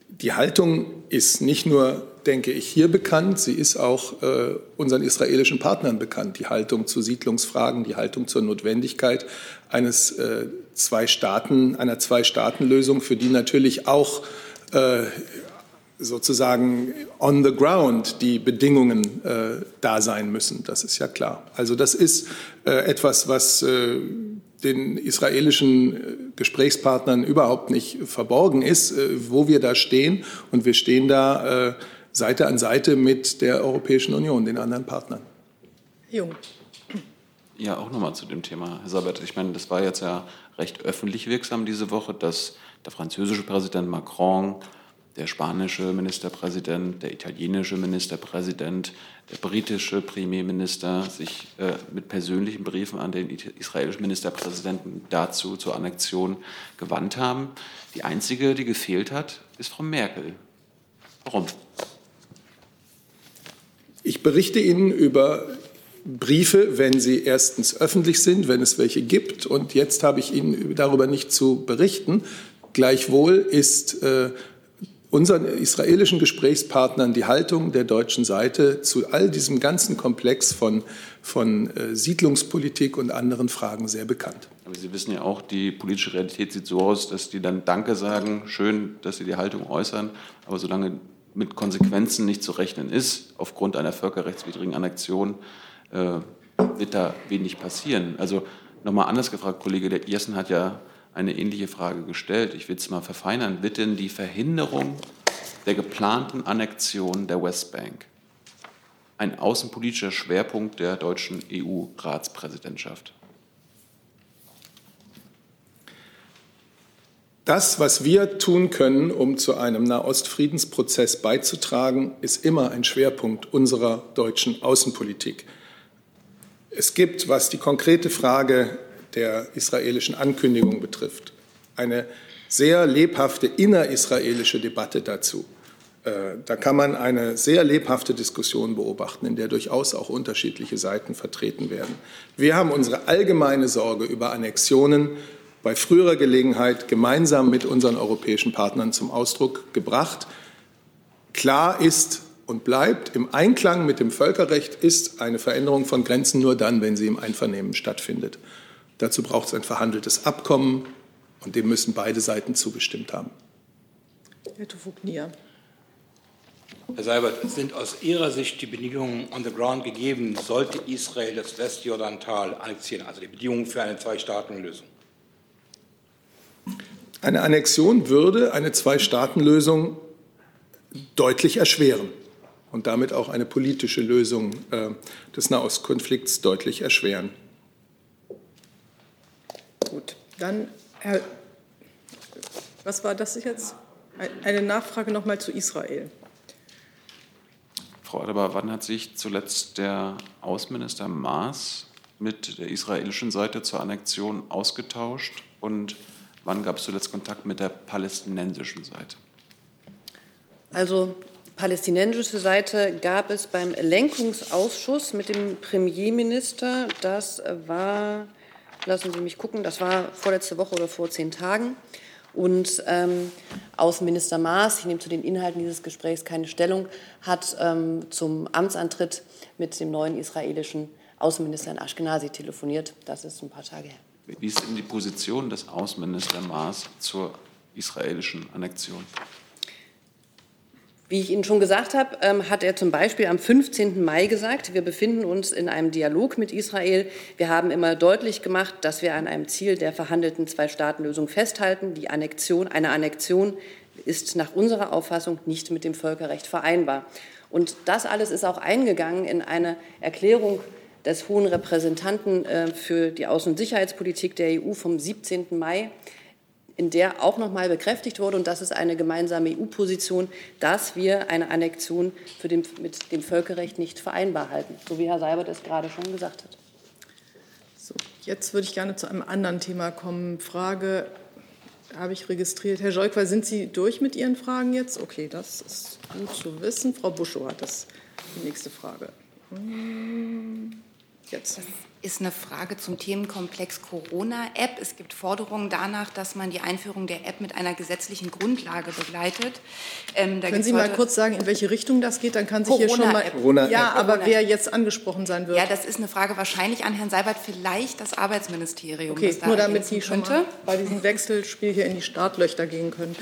Die Haltung ist nicht nur, denke ich, hier bekannt, sie ist auch äh, unseren israelischen Partnern bekannt. Die Haltung zu Siedlungsfragen, die Haltung zur Notwendigkeit eines äh, Zwei-Staaten, einer Zwei-Staaten-Lösung, für die natürlich auch äh, sozusagen on the ground die Bedingungen äh, da sein müssen. Das ist ja klar. Also das ist äh, etwas, was äh, den israelischen äh, Gesprächspartnern überhaupt nicht verborgen ist, äh, wo wir da stehen. Und wir stehen da äh, Seite an Seite mit der Europäischen Union, den anderen Partnern. Jung. Ja, auch nochmal zu dem Thema, Herr Sabert. Ich meine, das war jetzt ja recht öffentlich wirksam diese Woche, dass der französische Präsident Macron der spanische Ministerpräsident, der italienische Ministerpräsident, der britische Premierminister sich äh, mit persönlichen Briefen an den israelischen Ministerpräsidenten dazu zur Annexion gewandt haben. Die einzige, die gefehlt hat, ist Frau Merkel. Warum? Ich berichte Ihnen über Briefe, wenn sie erstens öffentlich sind, wenn es welche gibt. Und jetzt habe ich Ihnen darüber nicht zu berichten. Gleichwohl ist äh, unseren israelischen Gesprächspartnern die Haltung der deutschen Seite zu all diesem ganzen Komplex von, von äh, Siedlungspolitik und anderen Fragen sehr bekannt. Aber Sie wissen ja auch, die politische Realität sieht so aus, dass die dann Danke sagen, schön, dass Sie die Haltung äußern, aber solange mit Konsequenzen nicht zu rechnen ist, aufgrund einer völkerrechtswidrigen Annexion, äh, wird da wenig passieren. Also nochmal anders gefragt, Kollege der Irsen hat ja eine ähnliche Frage gestellt. Ich will es mal verfeinern. Wird denn die Verhinderung der geplanten Annexion der Westbank ein außenpolitischer Schwerpunkt der deutschen EU-Ratspräsidentschaft? Das, was wir tun können, um zu einem Nahostfriedensprozess beizutragen, ist immer ein Schwerpunkt unserer deutschen Außenpolitik. Es gibt, was die konkrete Frage der israelischen Ankündigung betrifft, eine sehr lebhafte innerisraelische Debatte dazu. Äh, da kann man eine sehr lebhafte Diskussion beobachten, in der durchaus auch unterschiedliche Seiten vertreten werden. Wir haben unsere allgemeine Sorge über Annexionen bei früherer Gelegenheit gemeinsam mit unseren europäischen Partnern zum Ausdruck gebracht. Klar ist und bleibt, im Einklang mit dem Völkerrecht ist eine Veränderung von Grenzen nur dann, wenn sie im Einvernehmen stattfindet. Dazu braucht es ein verhandeltes Abkommen und dem müssen beide Seiten zugestimmt haben. Herr Tufuknia. Herr Seibert, sind aus Ihrer Sicht die Bedingungen on the ground gegeben, sollte Israel das Westjordantal annexieren, also die Bedingungen für eine Zwei-Staaten-Lösung? Eine Annexion würde eine Zwei-Staaten-Lösung deutlich erschweren und damit auch eine politische Lösung äh, des Nahostkonflikts deutlich erschweren. Gut, dann, Herr, was war das jetzt? Eine Nachfrage noch mal zu Israel. Frau Adebar, wann hat sich zuletzt der Außenminister Maas mit der israelischen Seite zur Annexion ausgetauscht und wann gab es zuletzt Kontakt mit der palästinensischen Seite? Also palästinensische Seite gab es beim Lenkungsausschuss mit dem Premierminister. Das war lassen Sie mich gucken, das war vorletzte Woche oder vor zehn Tagen. Und ähm, Außenminister Maas, ich nehme zu den Inhalten dieses Gesprächs keine Stellung, hat ähm, zum Amtsantritt mit dem neuen israelischen Außenminister in Ashkenazi telefoniert. Das ist ein paar Tage her. Wie ist denn die Position des Außenministers Maas zur israelischen Annexion? Wie ich Ihnen schon gesagt habe, ähm, hat er zum Beispiel am 15. Mai gesagt, wir befinden uns in einem Dialog mit Israel. Wir haben immer deutlich gemacht, dass wir an einem Ziel der verhandelten Zwei-Staaten-Lösung festhalten. Die Annexion, eine Annexion ist nach unserer Auffassung nicht mit dem Völkerrecht vereinbar. Und das alles ist auch eingegangen in eine Erklärung des hohen Repräsentanten äh, für die Außen- und Sicherheitspolitik der EU vom 17. Mai in der auch noch mal bekräftigt wurde, und das ist eine gemeinsame EU-Position, dass wir eine Annexion den, mit dem Völkerrecht nicht vereinbar halten, so wie Herr Seibert es gerade schon gesagt hat. So, jetzt würde ich gerne zu einem anderen Thema kommen. Frage habe ich registriert. Herr Scheukwer, sind Sie durch mit Ihren Fragen jetzt? Okay, das ist gut zu wissen. Frau Buschow hat das die nächste Frage. Hm. Jetzt. Das ist eine Frage zum Themenkomplex Corona-App. Es gibt Forderungen danach, dass man die Einführung der App mit einer gesetzlichen Grundlage begleitet. Ähm, Können Sie mal kurz sagen, in welche Richtung das geht? Dann kann sich hier schon mal. Corona ja, aber wer jetzt angesprochen sein wird. Ja, das ist eine Frage wahrscheinlich an Herrn Seibert, vielleicht das Arbeitsministerium. Okay, nur damit Sie schon mal bei diesem Wechselspiel hier in die Startlöcher gehen können.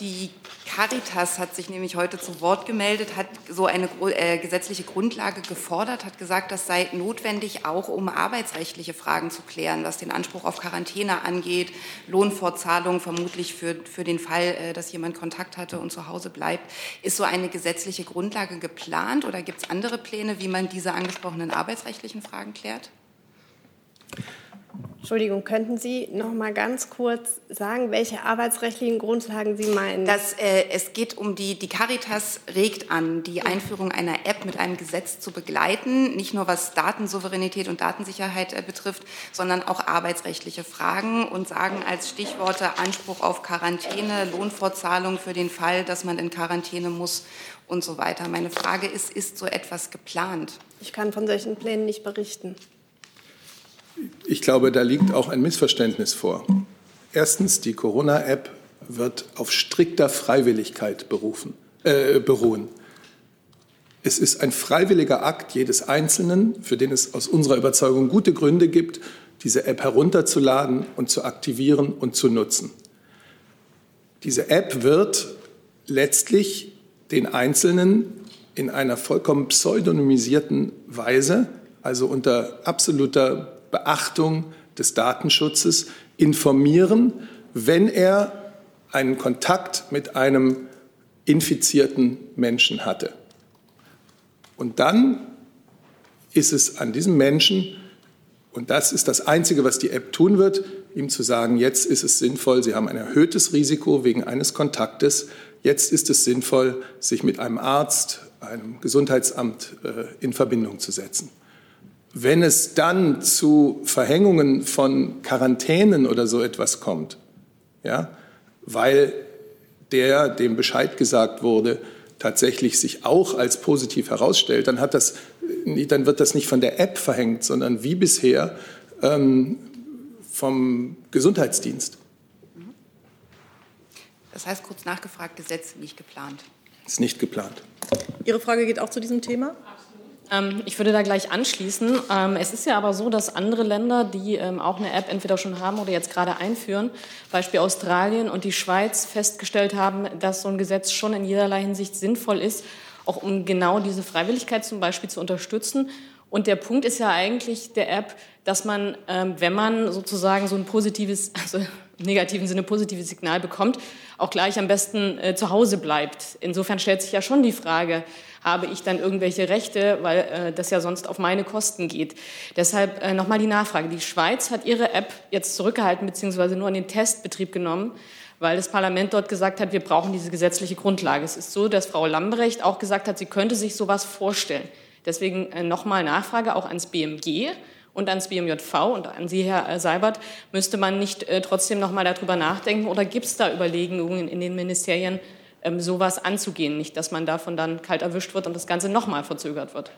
Die Caritas hat sich nämlich heute zu Wort gemeldet, hat so eine äh, gesetzliche Grundlage gefordert, hat gesagt, das sei notwendig, auch um arbeitsrechtliche Fragen zu klären, was den Anspruch auf Quarantäne angeht, Lohnfortzahlung vermutlich für, für den Fall, äh, dass jemand Kontakt hatte und zu Hause bleibt. Ist so eine gesetzliche Grundlage geplant oder gibt es andere Pläne, wie man diese angesprochenen arbeitsrechtlichen Fragen klärt? Entschuldigung, könnten Sie noch mal ganz kurz sagen, welche arbeitsrechtlichen Grundlagen Sie meinen? Das, äh, es geht um die, die Caritas regt an, die Einführung einer App mit einem Gesetz zu begleiten, nicht nur was Datensouveränität und Datensicherheit äh, betrifft, sondern auch arbeitsrechtliche Fragen und sagen als Stichworte Anspruch auf Quarantäne, Lohnfortzahlung für den Fall, dass man in Quarantäne muss und so weiter. Meine Frage ist, ist so etwas geplant? Ich kann von solchen Plänen nicht berichten. Ich glaube, da liegt auch ein Missverständnis vor. Erstens, die Corona-App wird auf strikter Freiwilligkeit berufen, äh, beruhen. Es ist ein freiwilliger Akt jedes Einzelnen, für den es aus unserer Überzeugung gute Gründe gibt, diese App herunterzuladen und zu aktivieren und zu nutzen. Diese App wird letztlich den Einzelnen in einer vollkommen pseudonymisierten Weise, also unter absoluter Beachtung des Datenschutzes informieren, wenn er einen Kontakt mit einem infizierten Menschen hatte. Und dann ist es an diesem Menschen, und das ist das Einzige, was die App tun wird, ihm zu sagen, jetzt ist es sinnvoll, Sie haben ein erhöhtes Risiko wegen eines Kontaktes, jetzt ist es sinnvoll, sich mit einem Arzt, einem Gesundheitsamt äh, in Verbindung zu setzen. Wenn es dann zu Verhängungen von Quarantänen oder so etwas kommt, ja, weil der, dem Bescheid gesagt wurde, tatsächlich sich auch als positiv herausstellt, dann, hat das, dann wird das nicht von der App verhängt, sondern wie bisher ähm, vom Gesundheitsdienst. Das heißt, kurz nachgefragt, Gesetz nicht geplant. Ist nicht geplant. Ihre Frage geht auch zu diesem Thema? Ähm, ich würde da gleich anschließen. Ähm, es ist ja aber so, dass andere Länder, die ähm, auch eine App entweder schon haben oder jetzt gerade einführen, Beispiel Australien und die Schweiz, festgestellt haben, dass so ein Gesetz schon in jederlei Hinsicht sinnvoll ist, auch um genau diese Freiwilligkeit zum Beispiel zu unterstützen. Und der Punkt ist ja eigentlich der App, dass man, wenn man sozusagen so ein positives, also negativen Sinne positives Signal bekommt, auch gleich am besten äh, zu Hause bleibt. Insofern stellt sich ja schon die Frage, habe ich dann irgendwelche Rechte, weil äh, das ja sonst auf meine Kosten geht. Deshalb äh, nochmal die Nachfrage. Die Schweiz hat ihre App jetzt zurückgehalten beziehungsweise nur in den Testbetrieb genommen, weil das Parlament dort gesagt hat, wir brauchen diese gesetzliche Grundlage. Es ist so, dass Frau Lambrecht auch gesagt hat, sie könnte sich sowas vorstellen. Deswegen äh, nochmal Nachfrage auch ans BMG und ans BMJV und an Sie, Herr äh, Seibert, müsste man nicht äh, trotzdem noch mal darüber nachdenken oder gibt es da Überlegungen in den Ministerien, ähm, sowas anzugehen, nicht, dass man davon dann kalt erwischt wird und das Ganze noch mal verzögert wird?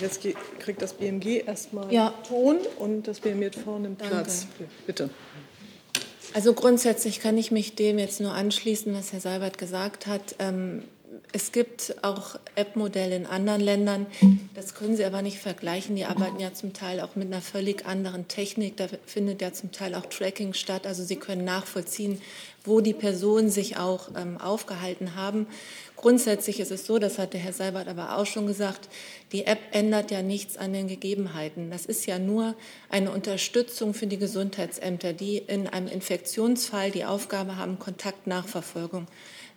Jetzt kriegt das BMG erstmal ja. Ton und das BMJV nimmt Danke. Platz. Bitte. Also grundsätzlich kann ich mich dem jetzt nur anschließen, was Herr Seibert gesagt hat. Ähm, es gibt auch App-Modelle in anderen Ländern. Das können Sie aber nicht vergleichen. Die arbeiten ja zum Teil auch mit einer völlig anderen Technik. Da findet ja zum Teil auch Tracking statt. Also Sie können nachvollziehen, wo die Personen sich auch ähm, aufgehalten haben. Grundsätzlich ist es so, das hatte Herr Seibert aber auch schon gesagt, die App ändert ja nichts an den Gegebenheiten. Das ist ja nur eine Unterstützung für die Gesundheitsämter, die in einem Infektionsfall die Aufgabe haben, Kontaktnachverfolgung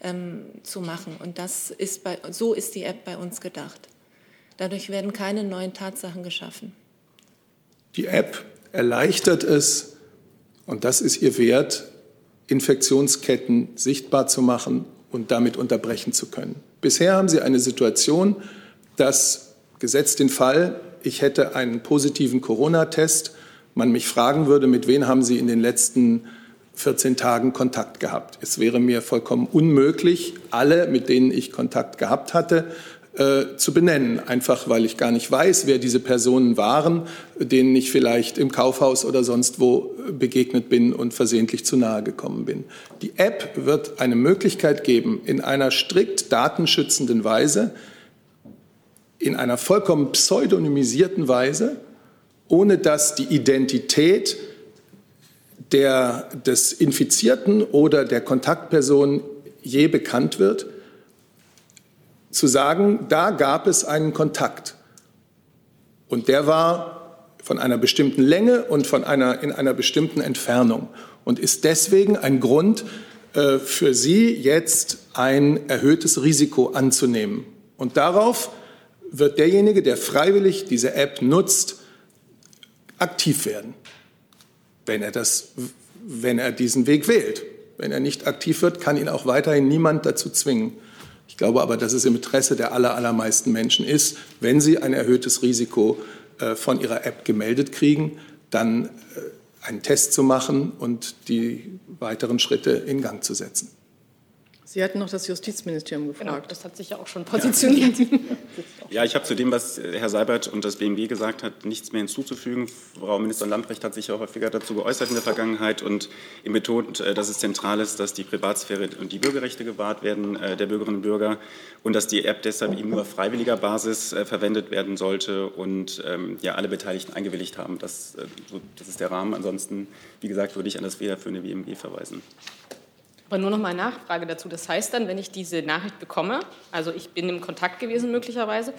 ähm, zu machen. Und das ist bei, so ist die App bei uns gedacht. Dadurch werden keine neuen Tatsachen geschaffen. Die App erleichtert es, und das ist ihr Wert, Infektionsketten sichtbar zu machen und damit unterbrechen zu können. Bisher haben Sie eine Situation, dass gesetzt den Fall, ich hätte einen positiven Corona-Test, man mich fragen würde, mit wem haben Sie in den letzten 14 Tagen Kontakt gehabt. Es wäre mir vollkommen unmöglich, alle, mit denen ich Kontakt gehabt hatte, äh, zu benennen, einfach weil ich gar nicht weiß, wer diese Personen waren, denen ich vielleicht im Kaufhaus oder sonst wo begegnet bin und versehentlich zu nahe gekommen bin. Die App wird eine Möglichkeit geben, in einer strikt datenschützenden Weise, in einer vollkommen pseudonymisierten Weise, ohne dass die Identität der, des Infizierten oder der Kontaktperson je bekannt wird, zu sagen, da gab es einen Kontakt. Und der war von einer bestimmten Länge und von einer, in einer bestimmten Entfernung und ist deswegen ein Grund äh, für Sie, jetzt ein erhöhtes Risiko anzunehmen. Und darauf wird derjenige, der freiwillig diese App nutzt, aktiv werden, wenn er, das, wenn er diesen Weg wählt. Wenn er nicht aktiv wird, kann ihn auch weiterhin niemand dazu zwingen. Ich glaube aber, dass es im Interesse der aller, allermeisten Menschen ist, wenn sie ein erhöhtes Risiko äh, von ihrer App gemeldet kriegen, dann äh, einen Test zu machen und die weiteren Schritte in Gang zu setzen. Sie hatten noch das Justizministerium gefragt. Genau, das hat sich ja auch schon positioniert. Ja, ich habe zu dem, was Herr Seibert und das BMG gesagt hat, nichts mehr hinzuzufügen. Frau Ministerin Lamprecht hat sich ja häufiger dazu geäußert in der Vergangenheit und ihm betont, äh, dass es zentral ist, dass die Privatsphäre und die Bürgerrechte gewahrt werden äh, der Bürgerinnen und Bürger und dass die App deshalb eben nur auf freiwilliger Basis äh, verwendet werden sollte und ähm, ja, alle Beteiligten eingewilligt haben. Das, das ist der Rahmen. Ansonsten, wie gesagt, würde ich an das federführende BMG verweisen. Aber nur noch mal eine Nachfrage dazu. Das heißt dann, wenn ich diese Nachricht bekomme, also ich bin im Kontakt gewesen möglicherweise,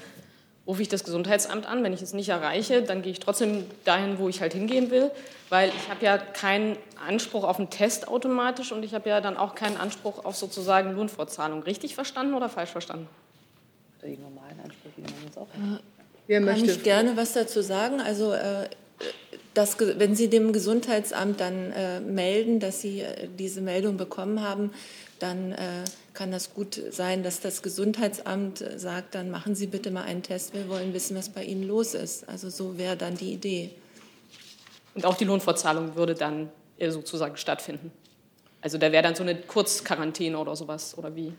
rufe ich das Gesundheitsamt an. Wenn ich es nicht erreiche, dann gehe ich trotzdem dahin, wo ich halt hingehen will, weil ich habe ja keinen Anspruch auf einen Test automatisch und ich habe ja dann auch keinen Anspruch auf sozusagen Lohnfortzahlung. Richtig verstanden oder falsch verstanden? Die normalen Ansprüche, die man jetzt auch hat. Wer möchte? Kann ich gerne was dazu sagen? Also äh, das, wenn Sie dem Gesundheitsamt dann äh, melden, dass Sie äh, diese Meldung bekommen haben, dann äh, kann das gut sein, dass das Gesundheitsamt sagt, dann machen Sie bitte mal einen Test, wir wollen wissen, was bei Ihnen los ist. Also so wäre dann die Idee. Und auch die Lohnfortzahlung würde dann äh, sozusagen stattfinden. Also da wäre dann so eine Kurzquarantäne oder sowas, oder wie?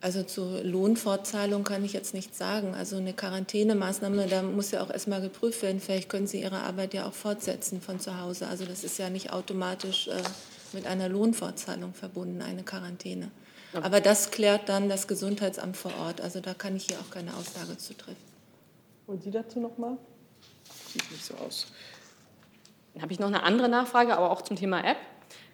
Also zur Lohnfortzahlung kann ich jetzt nichts sagen. Also eine Quarantänemaßnahme, da muss ja auch erstmal geprüft werden. Vielleicht können Sie Ihre Arbeit ja auch fortsetzen von zu Hause. Also das ist ja nicht automatisch äh, mit einer Lohnfortzahlung verbunden, eine Quarantäne. Aber das klärt dann das Gesundheitsamt vor Ort. Also da kann ich hier auch keine Aussage zu treffen. Und Sie dazu noch mal? Sieht nicht so aus. Dann habe ich noch eine andere Nachfrage, aber auch zum Thema App.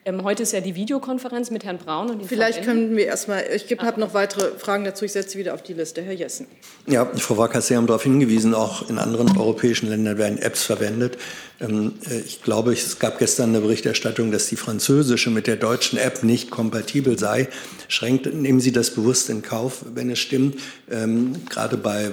Ähm, heute ist ja die Videokonferenz mit Herrn Braun und den Vielleicht können wir erstmal, ich habe noch weitere Fragen dazu, ich setze sie wieder auf die Liste. Herr Jessen. Ja, Frau Wacker, Sie haben darauf hingewiesen, auch in anderen europäischen Ländern werden Apps verwendet. Ähm, äh, ich glaube, es gab gestern eine Berichterstattung, dass die französische mit der deutschen App nicht kompatibel sei. Schränkt, nehmen Sie das bewusst in Kauf, wenn es stimmt, ähm, gerade bei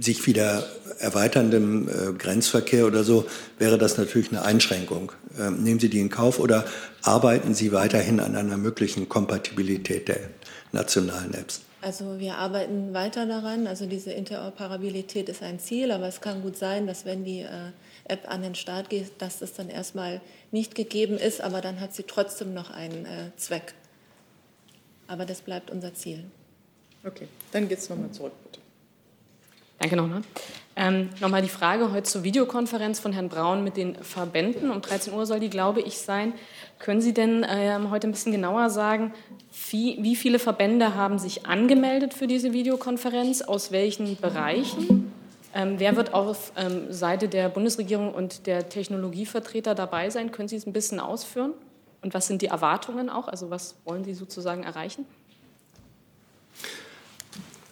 sich wieder erweiterndem äh, Grenzverkehr oder so wäre das natürlich eine Einschränkung. Ähm, nehmen Sie die in Kauf oder arbeiten Sie weiterhin an einer möglichen Kompatibilität der nationalen Apps? Also wir arbeiten weiter daran. Also diese Interoperabilität ist ein Ziel, aber es kann gut sein, dass wenn die äh, App an den Start geht, dass das dann erstmal nicht gegeben ist, aber dann hat sie trotzdem noch einen äh, Zweck. Aber das bleibt unser Ziel. Okay, dann geht es nochmal zurück, bitte. Danke nochmal. Ähm, nochmal die Frage heute zur Videokonferenz von Herrn Braun mit den Verbänden. Um 13 Uhr soll die, glaube ich, sein. Können Sie denn ähm, heute ein bisschen genauer sagen, wie, wie, viele Verbände haben sich angemeldet für diese Videokonferenz? Aus welchen Bereichen? Ähm, wer wird auf ähm, Seite der Bundesregierung und der Technologievertreter dabei sein? Können Sie es ein bisschen ausführen? Und was sind die Erwartungen auch? Also was wollen Sie sozusagen erreichen?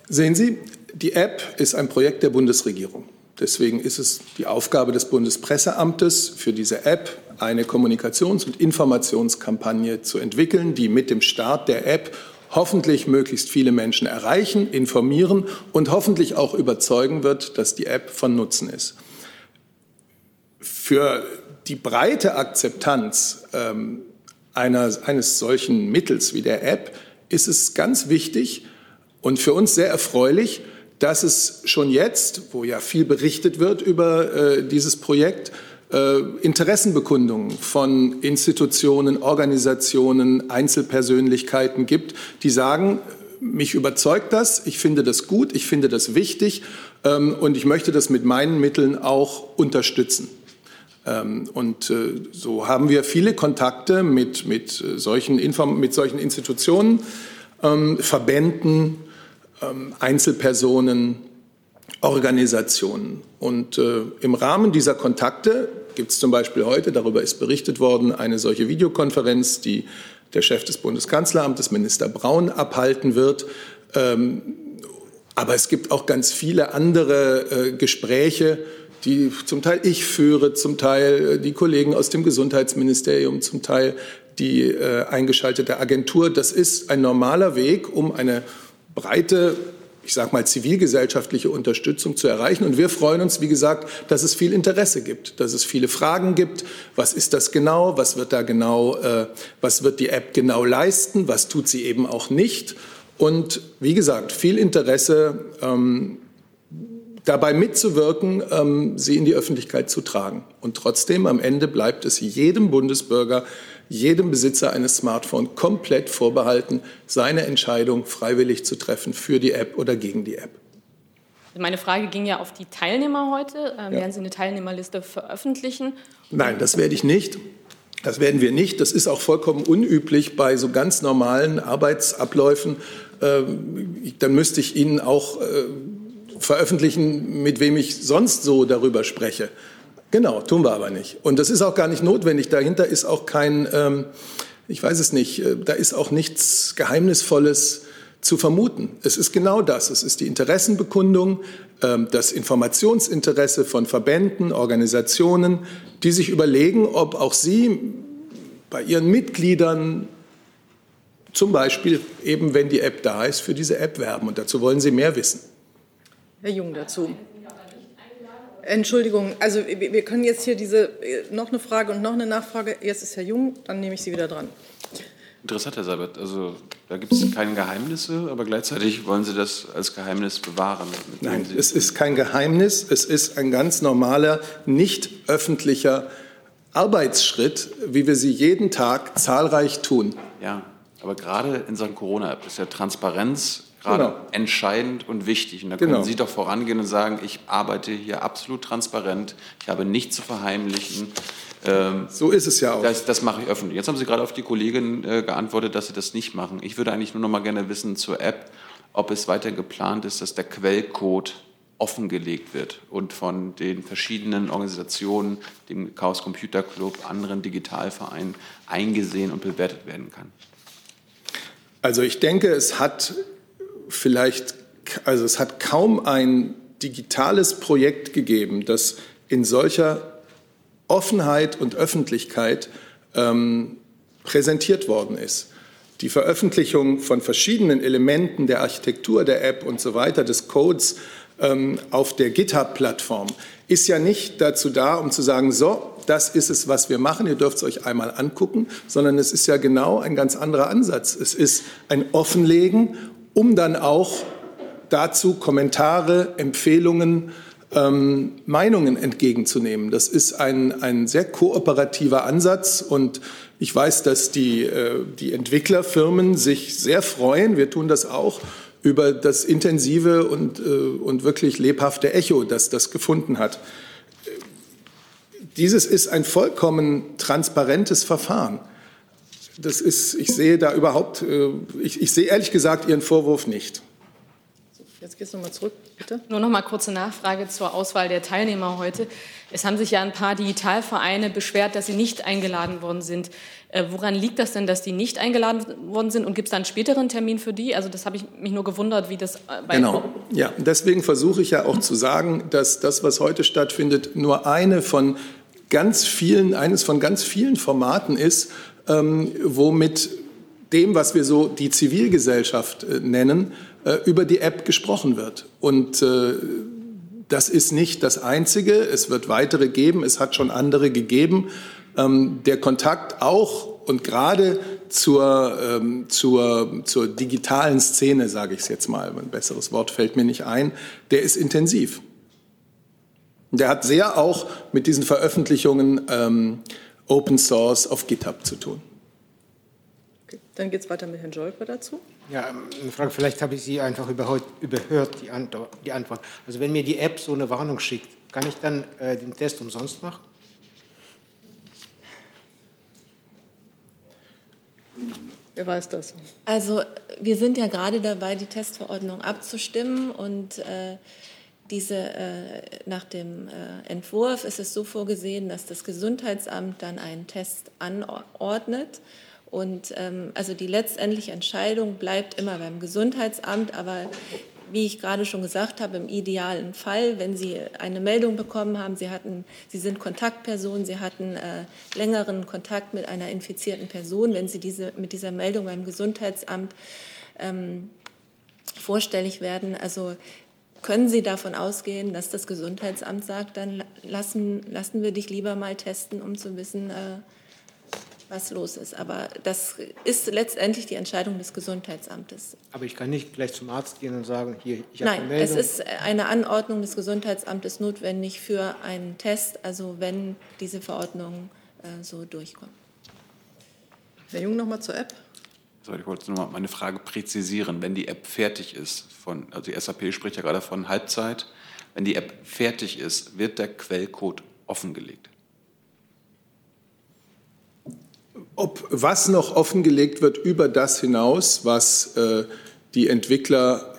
Sehen Sie, die App ist ein Projekt der Bundesregierung. Deswegen ist es die Aufgabe des Bundespresseamtes, für diese App eine Kommunikations- und Informationskampagne zu entwickeln, die mit dem Start der App hoffentlich möglichst viele Menschen erreichen, informieren und hoffentlich auch überzeugen wird, dass die App von Nutzen ist. Für die breite Akzeptanz ähm, einer, eines solchen Mittels wie der App ist es ganz wichtig, und für uns sehr erfreulich, dass es schon jetzt, wo ja viel berichtet wird über äh, dieses Projekt, äh, Interessenbekundungen von Institutionen, Organisationen, Einzelpersönlichkeiten gibt, die sagen, mich überzeugt das, ich finde das gut, ich finde das wichtig ähm, und ich möchte das mit meinen Mitteln auch unterstützen. Ähm, und äh, so haben wir viele Kontakte mit, mit, solchen, Inform mit solchen Institutionen, ähm, Verbänden, Einzelpersonen, Organisationen. Und äh, im Rahmen dieser Kontakte gibt es zum Beispiel heute, darüber ist berichtet worden, eine solche Videokonferenz, die der Chef des Bundeskanzleramtes, Minister Braun, abhalten wird. Ähm, aber es gibt auch ganz viele andere äh, Gespräche, die zum Teil ich führe, zum Teil äh, die Kollegen aus dem Gesundheitsministerium, zum Teil die äh, eingeschaltete Agentur. Das ist ein normaler Weg, um eine breite ich sage mal, zivilgesellschaftliche Unterstützung zu erreichen. Und wir freuen uns, wie gesagt, dass es viel Interesse gibt, dass es viele Fragen gibt. Was ist das genau? Was wird da genau, äh, was wird die App genau leisten? Was tut sie eben auch nicht? Und wie gesagt, viel Interesse, ähm, dabei mitzuwirken, ähm, sie in die Öffentlichkeit zu tragen. Und trotzdem, am Ende bleibt es jedem Bundesbürger jedem Besitzer eines Smartphones komplett vorbehalten, seine Entscheidung freiwillig zu treffen für die App oder gegen die App. Meine Frage ging ja auf die Teilnehmer heute. Ähm, ja. Werden Sie eine Teilnehmerliste veröffentlichen? Nein, das werde ich nicht. Das werden wir nicht. Das ist auch vollkommen unüblich bei so ganz normalen Arbeitsabläufen. Ähm, dann müsste ich Ihnen auch äh, veröffentlichen, mit wem ich sonst so darüber spreche. Genau, tun wir aber nicht. Und das ist auch gar nicht notwendig. Dahinter ist auch kein, ähm, ich weiß es nicht, äh, da ist auch nichts Geheimnisvolles zu vermuten. Es ist genau das. Es ist die Interessenbekundung, ähm, das Informationsinteresse von Verbänden, Organisationen, die sich überlegen, ob auch sie bei ihren Mitgliedern zum Beispiel eben, wenn die App da ist, für diese App werben. Und dazu wollen sie mehr wissen. Herr Jung dazu. Entschuldigung, also wir können jetzt hier diese noch eine Frage und noch eine Nachfrage. Jetzt ist Herr Jung, dann nehme ich Sie wieder dran. Interessant, Herr Seibert. Also da gibt es keine Geheimnisse, aber gleichzeitig wollen Sie das als Geheimnis bewahren. Nein, es ist kein Geheimnis. Es ist ein ganz normaler, nicht öffentlicher Arbeitsschritt, wie wir sie jeden Tag zahlreich tun. Ja, aber gerade in Sachen Corona ist ja Transparenz gerade genau. entscheidend und wichtig. Und da können genau. Sie doch vorangehen und sagen, ich arbeite hier absolut transparent, ich habe nichts zu verheimlichen. Ähm, so ist es ja auch. Das, das, mache ich öffentlich. Jetzt haben Sie gerade auf die Kollegin äh, geantwortet, dass Sie das nicht machen. Ich würde eigentlich nur noch mal gerne wissen zur App, ob es weiterhin geplant ist, dass der Quellcode offengelegt wird und von den verschiedenen Organisationen, dem Chaos Computer Club, anderen Digitalvereinen eingesehen und bewertet werden kann. Also ich denke, es hat vielleicht, also es hat kaum ein digitales Projekt gegeben, das in solcher Offenheit und Öffentlichkeit ähm, präsentiert worden ist. Die Veröffentlichung von verschiedenen Elementen der Architektur der App und so weiter, des Codes ähm, auf der GitHub-Plattform, ist ja nicht dazu da, um zu sagen, so, das ist es, was wir machen, ihr dürft es euch einmal angucken, sondern es ist ja genau ein ganz anderer Ansatz. Es ist ein Offenlegen um dann auch dazu Kommentare, Empfehlungen, ähm, Meinungen entgegenzunehmen. Das ist ein, ein sehr kooperativer Ansatz und ich weiß, dass die, äh, die Entwicklerfirmen sich sehr freuen, wir tun das auch, über das intensive und, äh, und wirklich lebhafte Echo, das das gefunden hat. Dieses ist ein vollkommen transparentes Verfahren. Das ist, ich sehe da überhaupt, äh, ich, ich sehe ehrlich gesagt Ihren Vorwurf nicht. Jetzt geht es nochmal zurück, bitte. Nur noch mal kurze Nachfrage zur Auswahl der Teilnehmer heute. Es haben sich ja ein paar Digitalvereine beschwert, dass sie nicht eingeladen worden sind. Äh, woran liegt das denn, dass die nicht eingeladen worden sind? Und gibt es da einen späteren Termin für die? Also das habe ich mich nur gewundert, wie das äh, bei Genau, ja. Deswegen versuche ich ja auch zu sagen, dass das, was heute stattfindet, nur eine von ganz vielen, eines von ganz vielen Formaten ist, ähm, wo mit dem, was wir so die Zivilgesellschaft äh, nennen, äh, über die App gesprochen wird. Und äh, das ist nicht das Einzige. Es wird weitere geben. Es hat schon andere gegeben. Ähm, der Kontakt auch und gerade zur, ähm, zur, zur digitalen Szene, sage ich es jetzt mal, ein besseres Wort fällt mir nicht ein, der ist intensiv. Der hat sehr auch mit diesen Veröffentlichungen ähm, Open Source auf GitHub zu tun. Okay. Dann geht es weiter mit Herrn Jolper dazu. Ja, ähm, eine Frage, vielleicht habe ich Sie einfach überhört, überhört die, Antwort, die Antwort. Also wenn mir die App so eine Warnung schickt, kann ich dann äh, den Test umsonst machen? Wer weiß das? Also wir sind ja gerade dabei, die Testverordnung abzustimmen und äh, diese, äh, nach dem äh, Entwurf ist es so vorgesehen, dass das Gesundheitsamt dann einen Test anordnet. Und ähm, also die letztendliche Entscheidung bleibt immer beim Gesundheitsamt, aber wie ich gerade schon gesagt habe, im idealen Fall, wenn Sie eine Meldung bekommen haben, Sie, hatten, Sie sind Kontaktperson, Sie hatten äh, längeren Kontakt mit einer infizierten Person, wenn Sie diese, mit dieser Meldung beim Gesundheitsamt ähm, vorstellig werden, also können Sie davon ausgehen, dass das Gesundheitsamt sagt, dann lassen, lassen wir dich lieber mal testen, um zu wissen, äh, was los ist. Aber das ist letztendlich die Entscheidung des Gesundheitsamtes. Aber ich kann nicht gleich zum Arzt gehen und sagen, hier, ich habe eine Meldung. Nein, es ist eine Anordnung des Gesundheitsamtes notwendig für einen Test, also wenn diese Verordnung äh, so durchkommt. Herr Jung, noch mal zur App. Also ich wollte nur mal meine Frage präzisieren. Wenn die App fertig ist, von, also die SAP spricht ja gerade von Halbzeit, wenn die App fertig ist, wird der Quellcode offengelegt? Ob was noch offengelegt wird über das hinaus, was äh, die Entwickler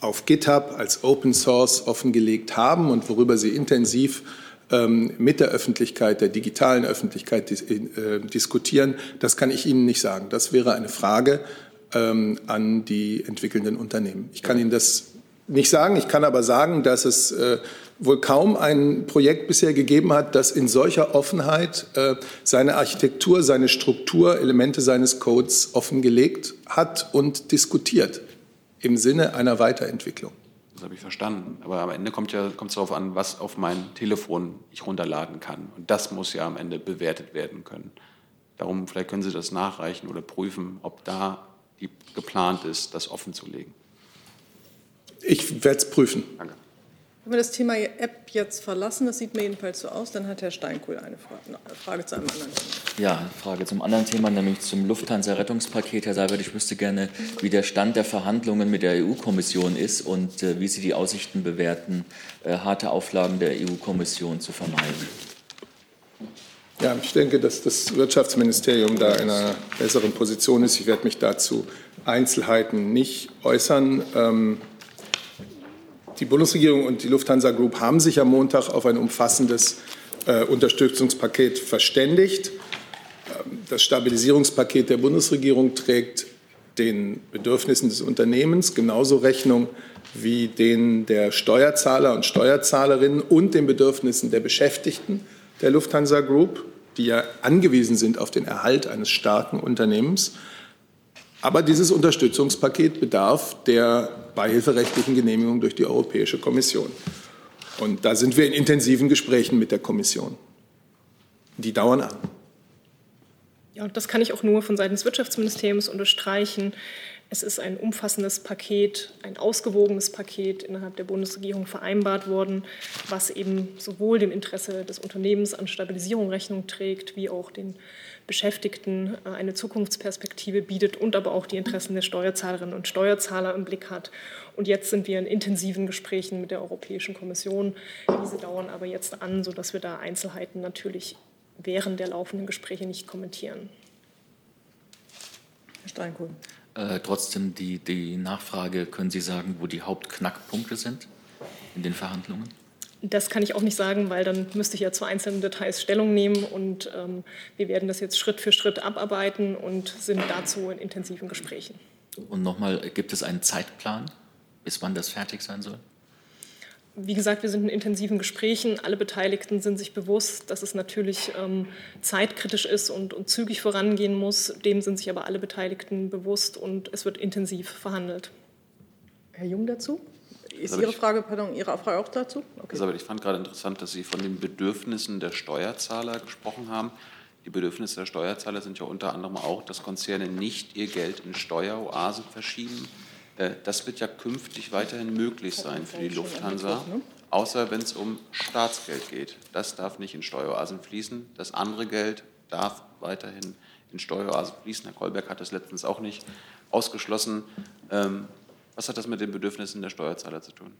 auf GitHub als Open Source offengelegt haben und worüber sie intensiv mit der Öffentlichkeit, der digitalen Öffentlichkeit äh, diskutieren, das kann ich Ihnen nicht sagen. Das wäre eine Frage ähm, an die entwickelnden Unternehmen. Ich kann Ihnen das nicht sagen. Ich kann aber sagen, dass es äh, wohl kaum ein Projekt bisher gegeben hat, das in solcher Offenheit äh, seine Architektur, seine Struktur, Elemente seines Codes offengelegt hat und diskutiert im Sinne einer Weiterentwicklung. Das habe ich verstanden. Aber am Ende kommt ja kommt es darauf an, was auf mein Telefon ich runterladen kann. Und das muss ja am Ende bewertet werden können. Darum, vielleicht können Sie das nachreichen oder prüfen, ob da geplant ist, das offen zu legen. Ich werde es prüfen. Danke. Wenn wir das Thema App jetzt verlassen, das sieht mir jedenfalls so aus, dann hat Herr Steinkohl eine Frage, eine Frage zu einem anderen Thema. Ja, Frage zum anderen Thema, nämlich zum Lufthansa-Rettungspaket. Herr Seibert, ich wüsste gerne, wie der Stand der Verhandlungen mit der EU-Kommission ist und äh, wie Sie die Aussichten bewerten, äh, harte Auflagen der EU-Kommission zu vermeiden. Ja, ich denke, dass das Wirtschaftsministerium da in einer besseren Position ist. Ich werde mich dazu Einzelheiten nicht äußern. Ähm, die Bundesregierung und die Lufthansa Group haben sich am Montag auf ein umfassendes äh, Unterstützungspaket verständigt. Ähm, das Stabilisierungspaket der Bundesregierung trägt den Bedürfnissen des Unternehmens genauso Rechnung wie denen der Steuerzahler und Steuerzahlerinnen und den Bedürfnissen der Beschäftigten der Lufthansa Group, die ja angewiesen sind auf den Erhalt eines starken Unternehmens. Aber dieses Unterstützungspaket bedarf der beihilferechtlichen Genehmigung durch die Europäische Kommission. Und da sind wir in intensiven Gesprächen mit der Kommission. Die dauern an. Ja, das kann ich auch nur von Seiten des Wirtschaftsministeriums unterstreichen. Es ist ein umfassendes Paket, ein ausgewogenes Paket innerhalb der Bundesregierung vereinbart worden, was eben sowohl dem Interesse des Unternehmens an Stabilisierung Rechnung trägt, wie auch den Beschäftigten äh, eine Zukunftsperspektive bietet und aber auch die Interessen der Steuerzahlerinnen und Steuerzahler im Blick hat. Und jetzt sind wir in intensiven Gesprächen mit der Europäischen Kommission. Diese dauern aber jetzt an, sodass wir da Einzelheiten natürlich während der laufenden Gespräche nicht kommentieren. Herr Steinkohl. Äh, trotzdem die, die Nachfrage, können Sie sagen, wo die Hauptknackpunkte sind in den Verhandlungen? Das kann ich auch nicht sagen, weil dann müsste ich ja zu einzelnen Details Stellung nehmen und ähm, wir werden das jetzt Schritt für Schritt abarbeiten und sind dazu in intensiven Gesprächen. Und nochmal, gibt es einen Zeitplan, bis wann das fertig sein soll? Wie gesagt, wir sind in intensiven Gesprächen. Alle Beteiligten sind sich bewusst, dass es natürlich ähm, zeitkritisch ist und, und zügig vorangehen muss. Dem sind sich aber alle Beteiligten bewusst und es wird intensiv verhandelt. Herr Jung dazu? Ist Ihre Frage, pardon, Ihre Frage auch dazu? Okay. Also, ich fand gerade interessant, dass Sie von den Bedürfnissen der Steuerzahler gesprochen haben. Die Bedürfnisse der Steuerzahler sind ja unter anderem auch, dass Konzerne nicht ihr Geld in Steueroasen verschieben. Äh, das wird ja künftig weiterhin möglich sein für die Lufthansa, ne? außer wenn es um Staatsgeld geht. Das darf nicht in Steueroasen fließen. Das andere Geld darf weiterhin in Steueroasen fließen. Herr Kolberg hat das letztens auch nicht ausgeschlossen. Ähm, was hat das mit den Bedürfnissen der Steuerzahler zu tun?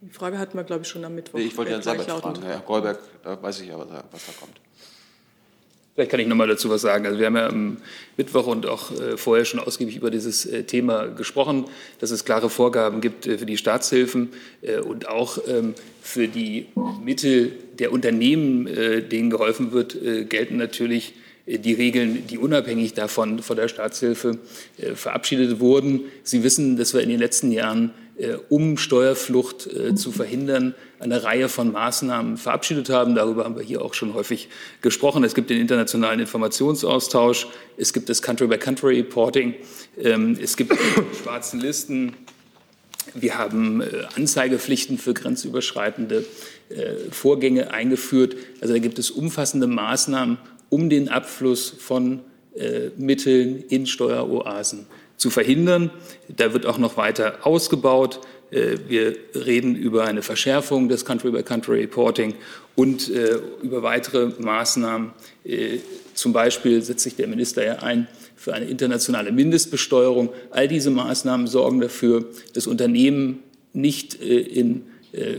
Die Frage hatten wir, glaube ich, schon am Mittwoch. Ich wollte Herrn Sabat fragen. Herr Kolberg, da weiß ich ja, was da kommt. Vielleicht kann ich noch mal dazu was sagen. Also wir haben ja am Mittwoch und auch äh, vorher schon ausgiebig über dieses äh, Thema gesprochen, dass es klare Vorgaben gibt äh, für die Staatshilfen und auch ähm, für die Mittel der Unternehmen, denen geholfen wird, gelten natürlich die Regeln, die unabhängig davon von der Staatshilfe verabschiedet wurden. Sie wissen, dass wir in den letzten Jahren um Steuerflucht äh, zu verhindern, eine Reihe von Maßnahmen verabschiedet haben. Darüber haben wir hier auch schon häufig gesprochen. Es gibt den internationalen Informationsaustausch, es gibt das Country-by-Country-Reporting, ähm, es gibt schwarzen Listen, wir haben äh, Anzeigepflichten für grenzüberschreitende Vorgänge eingeführt. Also da gibt es umfassende Maßnahmen, um den Abfluss von Mitteln in Steueroasen zu verhindern. Da wird auch noch weiter ausgebaut. Äh, wir reden über eine Verschärfung des Country-by-Country-Reporting und äh, über weitere Maßnahmen. Äh, zum Beispiel setzt sich der Minister ja ein für eine internationale Mindestbesteuerung. All diese Maßnahmen sorgen dafür, dass Unternehmen nicht in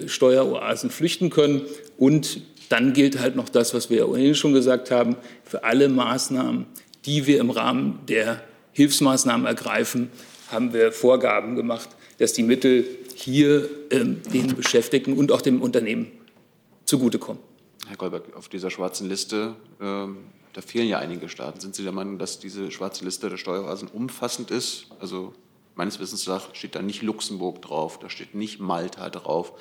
Steueroasen flüchten können. Und dann gilt halt noch das, was wir ohnehin schon gesagt haben, für alle Maßnahmen, die wir im Rahmen der Hilfsmaßnahmen ergreifen, haben wir Vorgaben gemacht, dass die Mittel hier ähm, den Beschäftigten und auch dem Unternehmen zugutekommen. Herr Goldberg, auf dieser schwarzen Liste, ähm, da fehlen ja einige Staaten. Sind Sie der Meinung, dass diese schwarze Liste der Steueroasen umfassend ist? Also meines Wissens nach steht da nicht Luxemburg drauf, da steht nicht Malta drauf.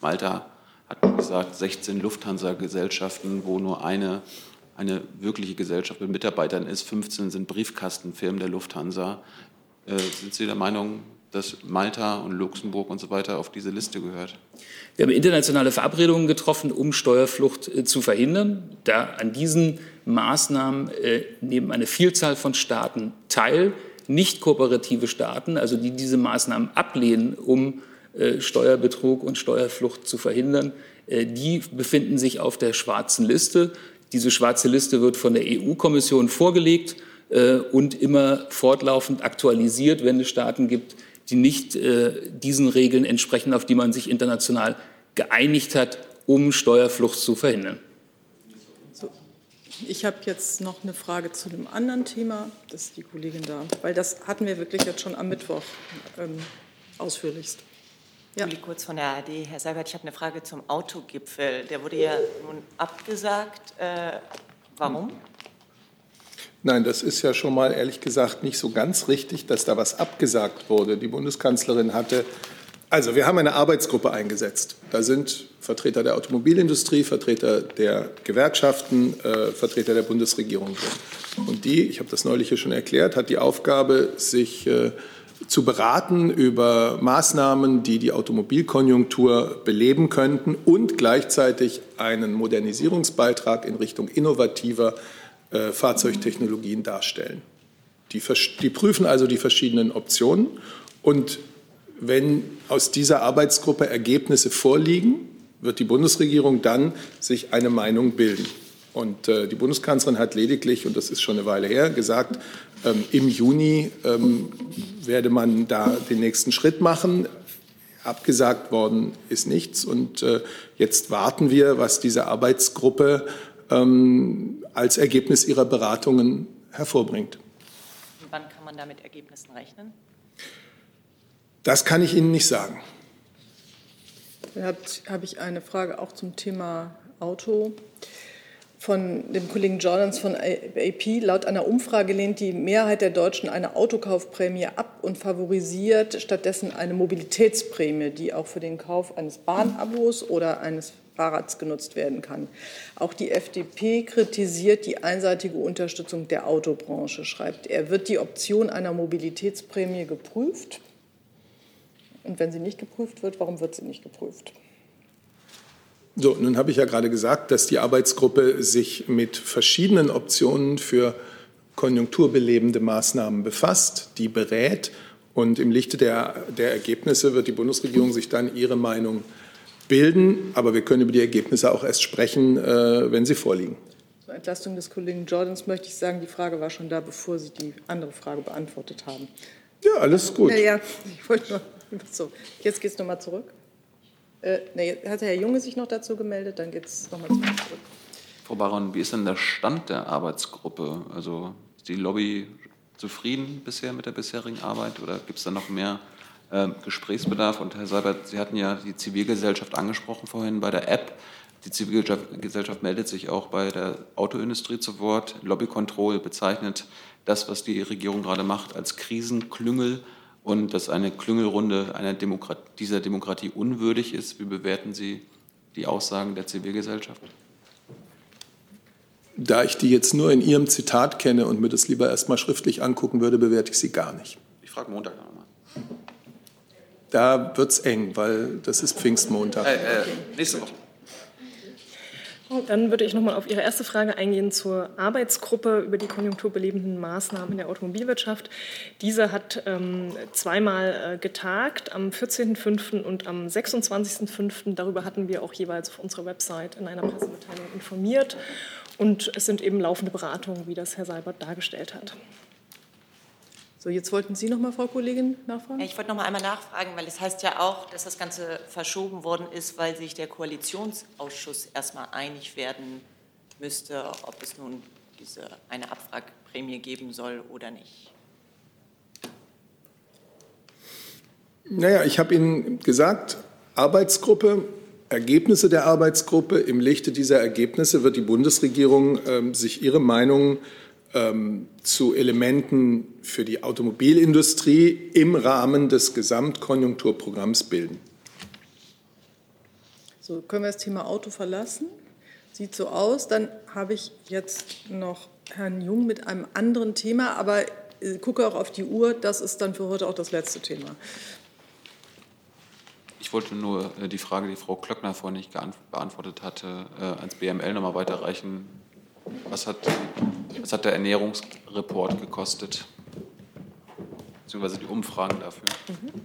Malta hat, gesagt, 16 Lufthansa-Gesellschaften, wo nur eine eine wirkliche Gesellschaft mit Mitarbeitern ist. 15 sind Briefkastenfirmen der Lufthansa. Äh, sind Sie der Meinung, dass Malta und Luxemburg und so weiter auf diese Liste gehört? Wir haben internationale Verabredungen getroffen, um Steuerflucht äh, zu verhindern. Da an diesen Maßnahmen äh, nehmen eine Vielzahl von Staaten teil, nicht kooperative Staaten, also die diese Maßnahmen ablehnen, um äh, Steuerbetrug und Steuerflucht zu verhindern. Äh, die befinden sich auf der schwarzen Liste. Diese schwarze Liste wird von der EU-Kommission vorgelegt äh, und immer fortlaufend aktualisiert, wenn es Staaten gibt, die nicht äh, diesen Regeln entsprechen, auf die man sich international geeinigt hat, um Steuerflucht zu verhindern. Ich habe jetzt noch eine Frage zu einem anderen Thema. Das ist die Kollegin da, weil das hatten wir wirklich jetzt schon am Mittwoch ähm, ausführlichst. Ja. Juli Kurz von der ARD. Herr Seibert, ich habe eine Frage zum Autogipfel. Der wurde ja nun abgesagt. Äh, warum? Nein, das ist ja schon mal ehrlich gesagt nicht so ganz richtig, dass da was abgesagt wurde. Die Bundeskanzlerin hatte, also wir haben eine Arbeitsgruppe eingesetzt. Da sind Vertreter der Automobilindustrie, Vertreter der Gewerkschaften, äh, Vertreter der Bundesregierung drin. Und die, ich habe das neulich hier schon erklärt, hat die Aufgabe, sich äh, zu beraten über Maßnahmen, die die Automobilkonjunktur beleben könnten und gleichzeitig einen Modernisierungsbeitrag in Richtung innovativer äh, Fahrzeugtechnologien darstellen. Die, die prüfen also die verschiedenen Optionen und wenn aus dieser Arbeitsgruppe Ergebnisse vorliegen, wird die Bundesregierung dann sich eine Meinung bilden. Und äh, die Bundeskanzlerin hat lediglich, und das ist schon eine Weile her, gesagt, ähm, im Juni ähm, werde man da den nächsten Schritt machen. Abgesagt worden ist nichts. Und äh, jetzt warten wir, was diese Arbeitsgruppe ähm, als Ergebnis ihrer Beratungen hervorbringt. Und wann kann man da mit Ergebnissen rechnen? Das kann ich Ihnen nicht sagen. Da habe ich eine Frage auch zum Thema Auto von dem Kollegen Jordans von AP. Laut einer Umfrage lehnt die Mehrheit der Deutschen eine Autokaufprämie ab und favorisiert stattdessen eine Mobilitätsprämie, die auch für den Kauf eines Bahnabos oder eines Fahrrads genutzt werden kann. Auch die FDP kritisiert die einseitige Unterstützung der Autobranche, schreibt er. Wird die Option einer Mobilitätsprämie geprüft? Und wenn sie nicht geprüft wird, warum wird sie nicht geprüft? So, nun habe ich ja gerade gesagt, dass die Arbeitsgruppe sich mit verschiedenen Optionen für konjunkturbelebende Maßnahmen befasst, die berät. Und im Lichte der, der Ergebnisse wird die Bundesregierung sich dann ihre Meinung bilden. Aber wir können über die Ergebnisse auch erst sprechen, äh, wenn sie vorliegen. Entlastung des Kollegen Jordans möchte ich sagen, die Frage war schon da, bevor Sie die andere Frage beantwortet haben. Ja, alles gut. Ja, ja, ich wollte nur. So, jetzt geht es nochmal zurück. Äh, nee, hat Herr Junge sich noch dazu gemeldet? Dann geht es nochmal zurück. Frau Baron, wie ist denn der Stand der Arbeitsgruppe? Also ist die Lobby zufrieden bisher mit der bisherigen Arbeit oder gibt es da noch mehr äh, Gesprächsbedarf? Und Herr Seibert, Sie hatten ja die Zivilgesellschaft angesprochen vorhin bei der App. Die Zivilgesellschaft meldet sich auch bei der Autoindustrie zu Wort. Lobby Control bezeichnet das, was die Regierung gerade macht, als Krisenklüngel und dass eine Klüngelrunde einer Demokrat dieser Demokratie unwürdig ist. Wie bewerten Sie die Aussagen der Zivilgesellschaft? Da ich die jetzt nur in Ihrem Zitat kenne und mir das lieber erst mal schriftlich angucken würde, bewerte ich sie gar nicht. Ich frage Montag nochmal. Da wird es eng, weil das ist Pfingstmontag. Äh, äh, nächste Woche. Dann würde ich noch mal auf Ihre erste Frage eingehen zur Arbeitsgruppe über die konjunkturbelebenden Maßnahmen in der Automobilwirtschaft. Diese hat ähm, zweimal äh, getagt, am 14.05. und am 26.05. Darüber hatten wir auch jeweils auf unserer Website in einer Pressemitteilung informiert. Und es sind eben laufende Beratungen, wie das Herr Seibert dargestellt hat. So, jetzt wollten Sie noch mal, Frau Kollegin, nachfragen? Ja, ich wollte noch mal einmal nachfragen, weil es heißt ja auch, dass das Ganze verschoben worden ist, weil sich der Koalitionsausschuss erstmal einig werden müsste, ob es nun diese eine Abwrackprämie geben soll oder nicht. Naja, ich habe Ihnen gesagt, Arbeitsgruppe, Ergebnisse der Arbeitsgruppe. Im Lichte dieser Ergebnisse wird die Bundesregierung ähm, sich ihre Meinung ähm, zu Elementen für die Automobilindustrie im Rahmen des Gesamtkonjunkturprogramms bilden. So, können wir das Thema Auto verlassen? Sieht so aus. Dann habe ich jetzt noch Herrn Jung mit einem anderen Thema, aber ich gucke auch auf die Uhr. Das ist dann für heute auch das letzte Thema. Ich wollte nur äh, die Frage, die Frau Klöckner vorhin nicht beantwortet hatte, äh, ans BML nochmal weiterreichen. Was hat, was hat der Ernährungsreport gekostet? Beziehungsweise die Umfragen dafür? Mhm.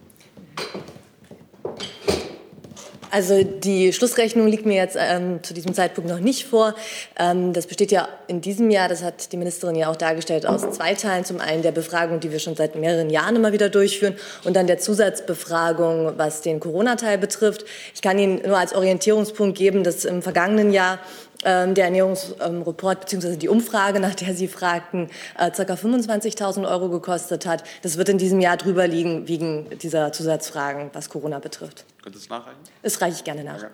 Also die Schlussrechnung liegt mir jetzt ähm, zu diesem Zeitpunkt noch nicht vor. Ähm, das besteht ja in diesem Jahr, das hat die Ministerin ja auch dargestellt, aus zwei Teilen. Zum einen der Befragung, die wir schon seit mehreren Jahren immer wieder durchführen, und dann der Zusatzbefragung, was den Corona-Teil betrifft. Ich kann Ihnen nur als Orientierungspunkt geben, dass im vergangenen Jahr der Ernährungsreport bzw. die Umfrage, nach der Sie fragten, äh, ca. 25.000 Euro gekostet hat. Das wird in diesem Jahr drüber liegen, wegen dieser Zusatzfragen, was Corona betrifft. Könnte es nachreichen? Das reiche ich gerne nach.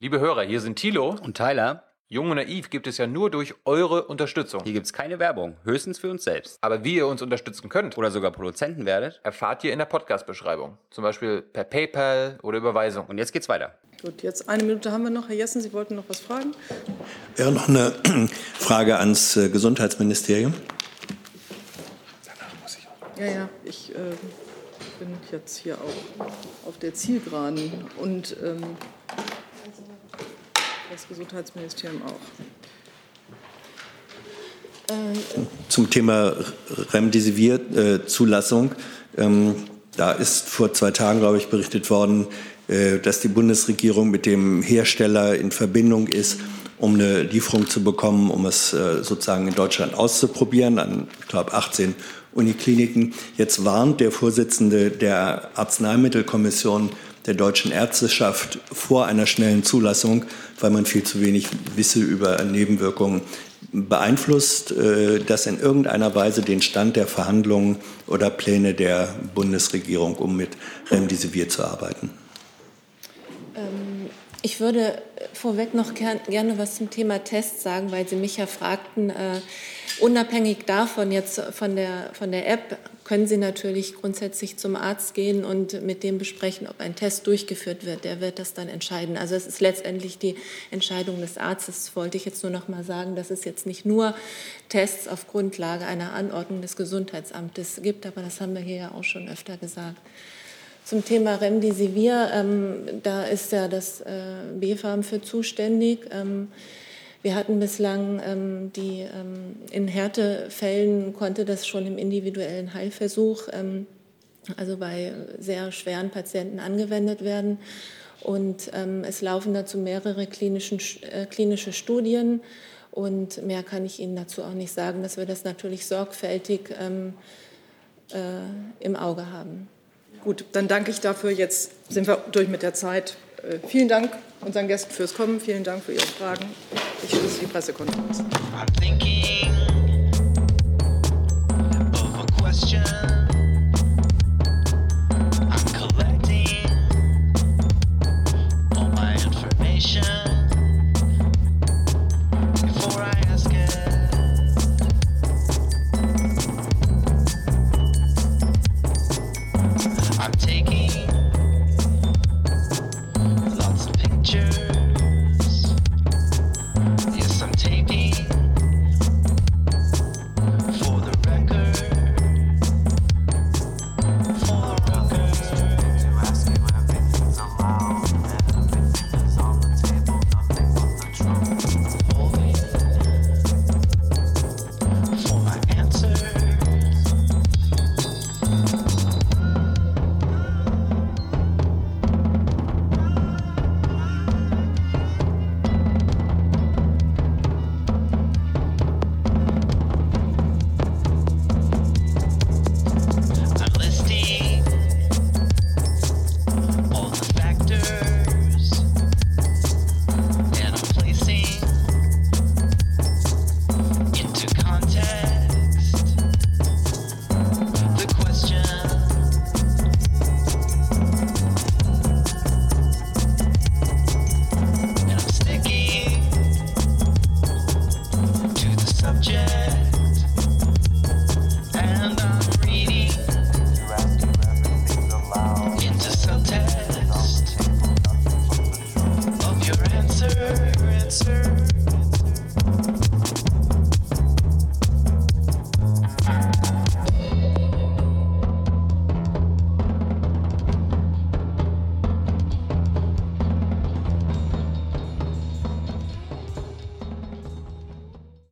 Liebe Hörer, hier sind Thilo und Tyler. Jung und Naiv gibt es ja nur durch eure Unterstützung. Hier gibt es keine Werbung, höchstens für uns selbst. Aber wie ihr uns unterstützen könnt oder sogar Produzenten werdet, erfahrt ihr in der Podcast-Beschreibung. Zum Beispiel per PayPal oder Überweisung. Und jetzt geht's weiter. Gut, jetzt eine Minute haben wir noch. Herr Jessen, Sie wollten noch was fragen? Wäre noch eine Frage ans äh, Gesundheitsministerium. Ja, ja, ich äh, bin jetzt hier auch auf der Zielgeraden und ähm, das Gesundheitsministerium auch. Zum Thema Remdesivir-Zulassung. Ähm, da ist vor zwei Tagen, glaube ich, berichtet worden, äh, dass die Bundesregierung mit dem Hersteller in Verbindung ist, um eine Lieferung zu bekommen, um es äh, sozusagen in Deutschland auszuprobieren, an, ich glaube, 18 Unikliniken. Jetzt warnt der Vorsitzende der Arzneimittelkommission der deutschen Ärzteschaft vor einer schnellen Zulassung, weil man viel zu wenig wisse über Nebenwirkungen. Beeinflusst äh, das in irgendeiner Weise den Stand der Verhandlungen oder Pläne der Bundesregierung, um mit Remdesivir zu arbeiten? Ich würde vorweg noch gerne was zum Thema Tests sagen, weil Sie mich ja fragten, äh, unabhängig davon jetzt von der, von der App können Sie natürlich grundsätzlich zum Arzt gehen und mit dem besprechen, ob ein Test durchgeführt wird. Der wird das dann entscheiden. Also es ist letztendlich die Entscheidung des Arztes. Das wollte ich jetzt nur noch mal sagen, dass es jetzt nicht nur Tests auf Grundlage einer Anordnung des Gesundheitsamtes gibt, aber das haben wir hier ja auch schon öfter gesagt. Zum Thema Remdesivir, ähm, da ist ja das äh, BfArM für zuständig. Ähm, wir hatten bislang ähm, die, ähm, in Härtefällen konnte das schon im individuellen Heilversuch, ähm, also bei sehr schweren Patienten angewendet werden. Und ähm, es laufen dazu mehrere klinischen, äh, klinische Studien. Und mehr kann ich Ihnen dazu auch nicht sagen, dass wir das natürlich sorgfältig äh, im Auge haben. Gut, dann danke ich dafür. Jetzt sind wir durch mit der Zeit. Äh, vielen Dank unseren Gästen fürs Kommen. Vielen Dank für Ihre Fragen. Ich schließe die Pressekonferenz.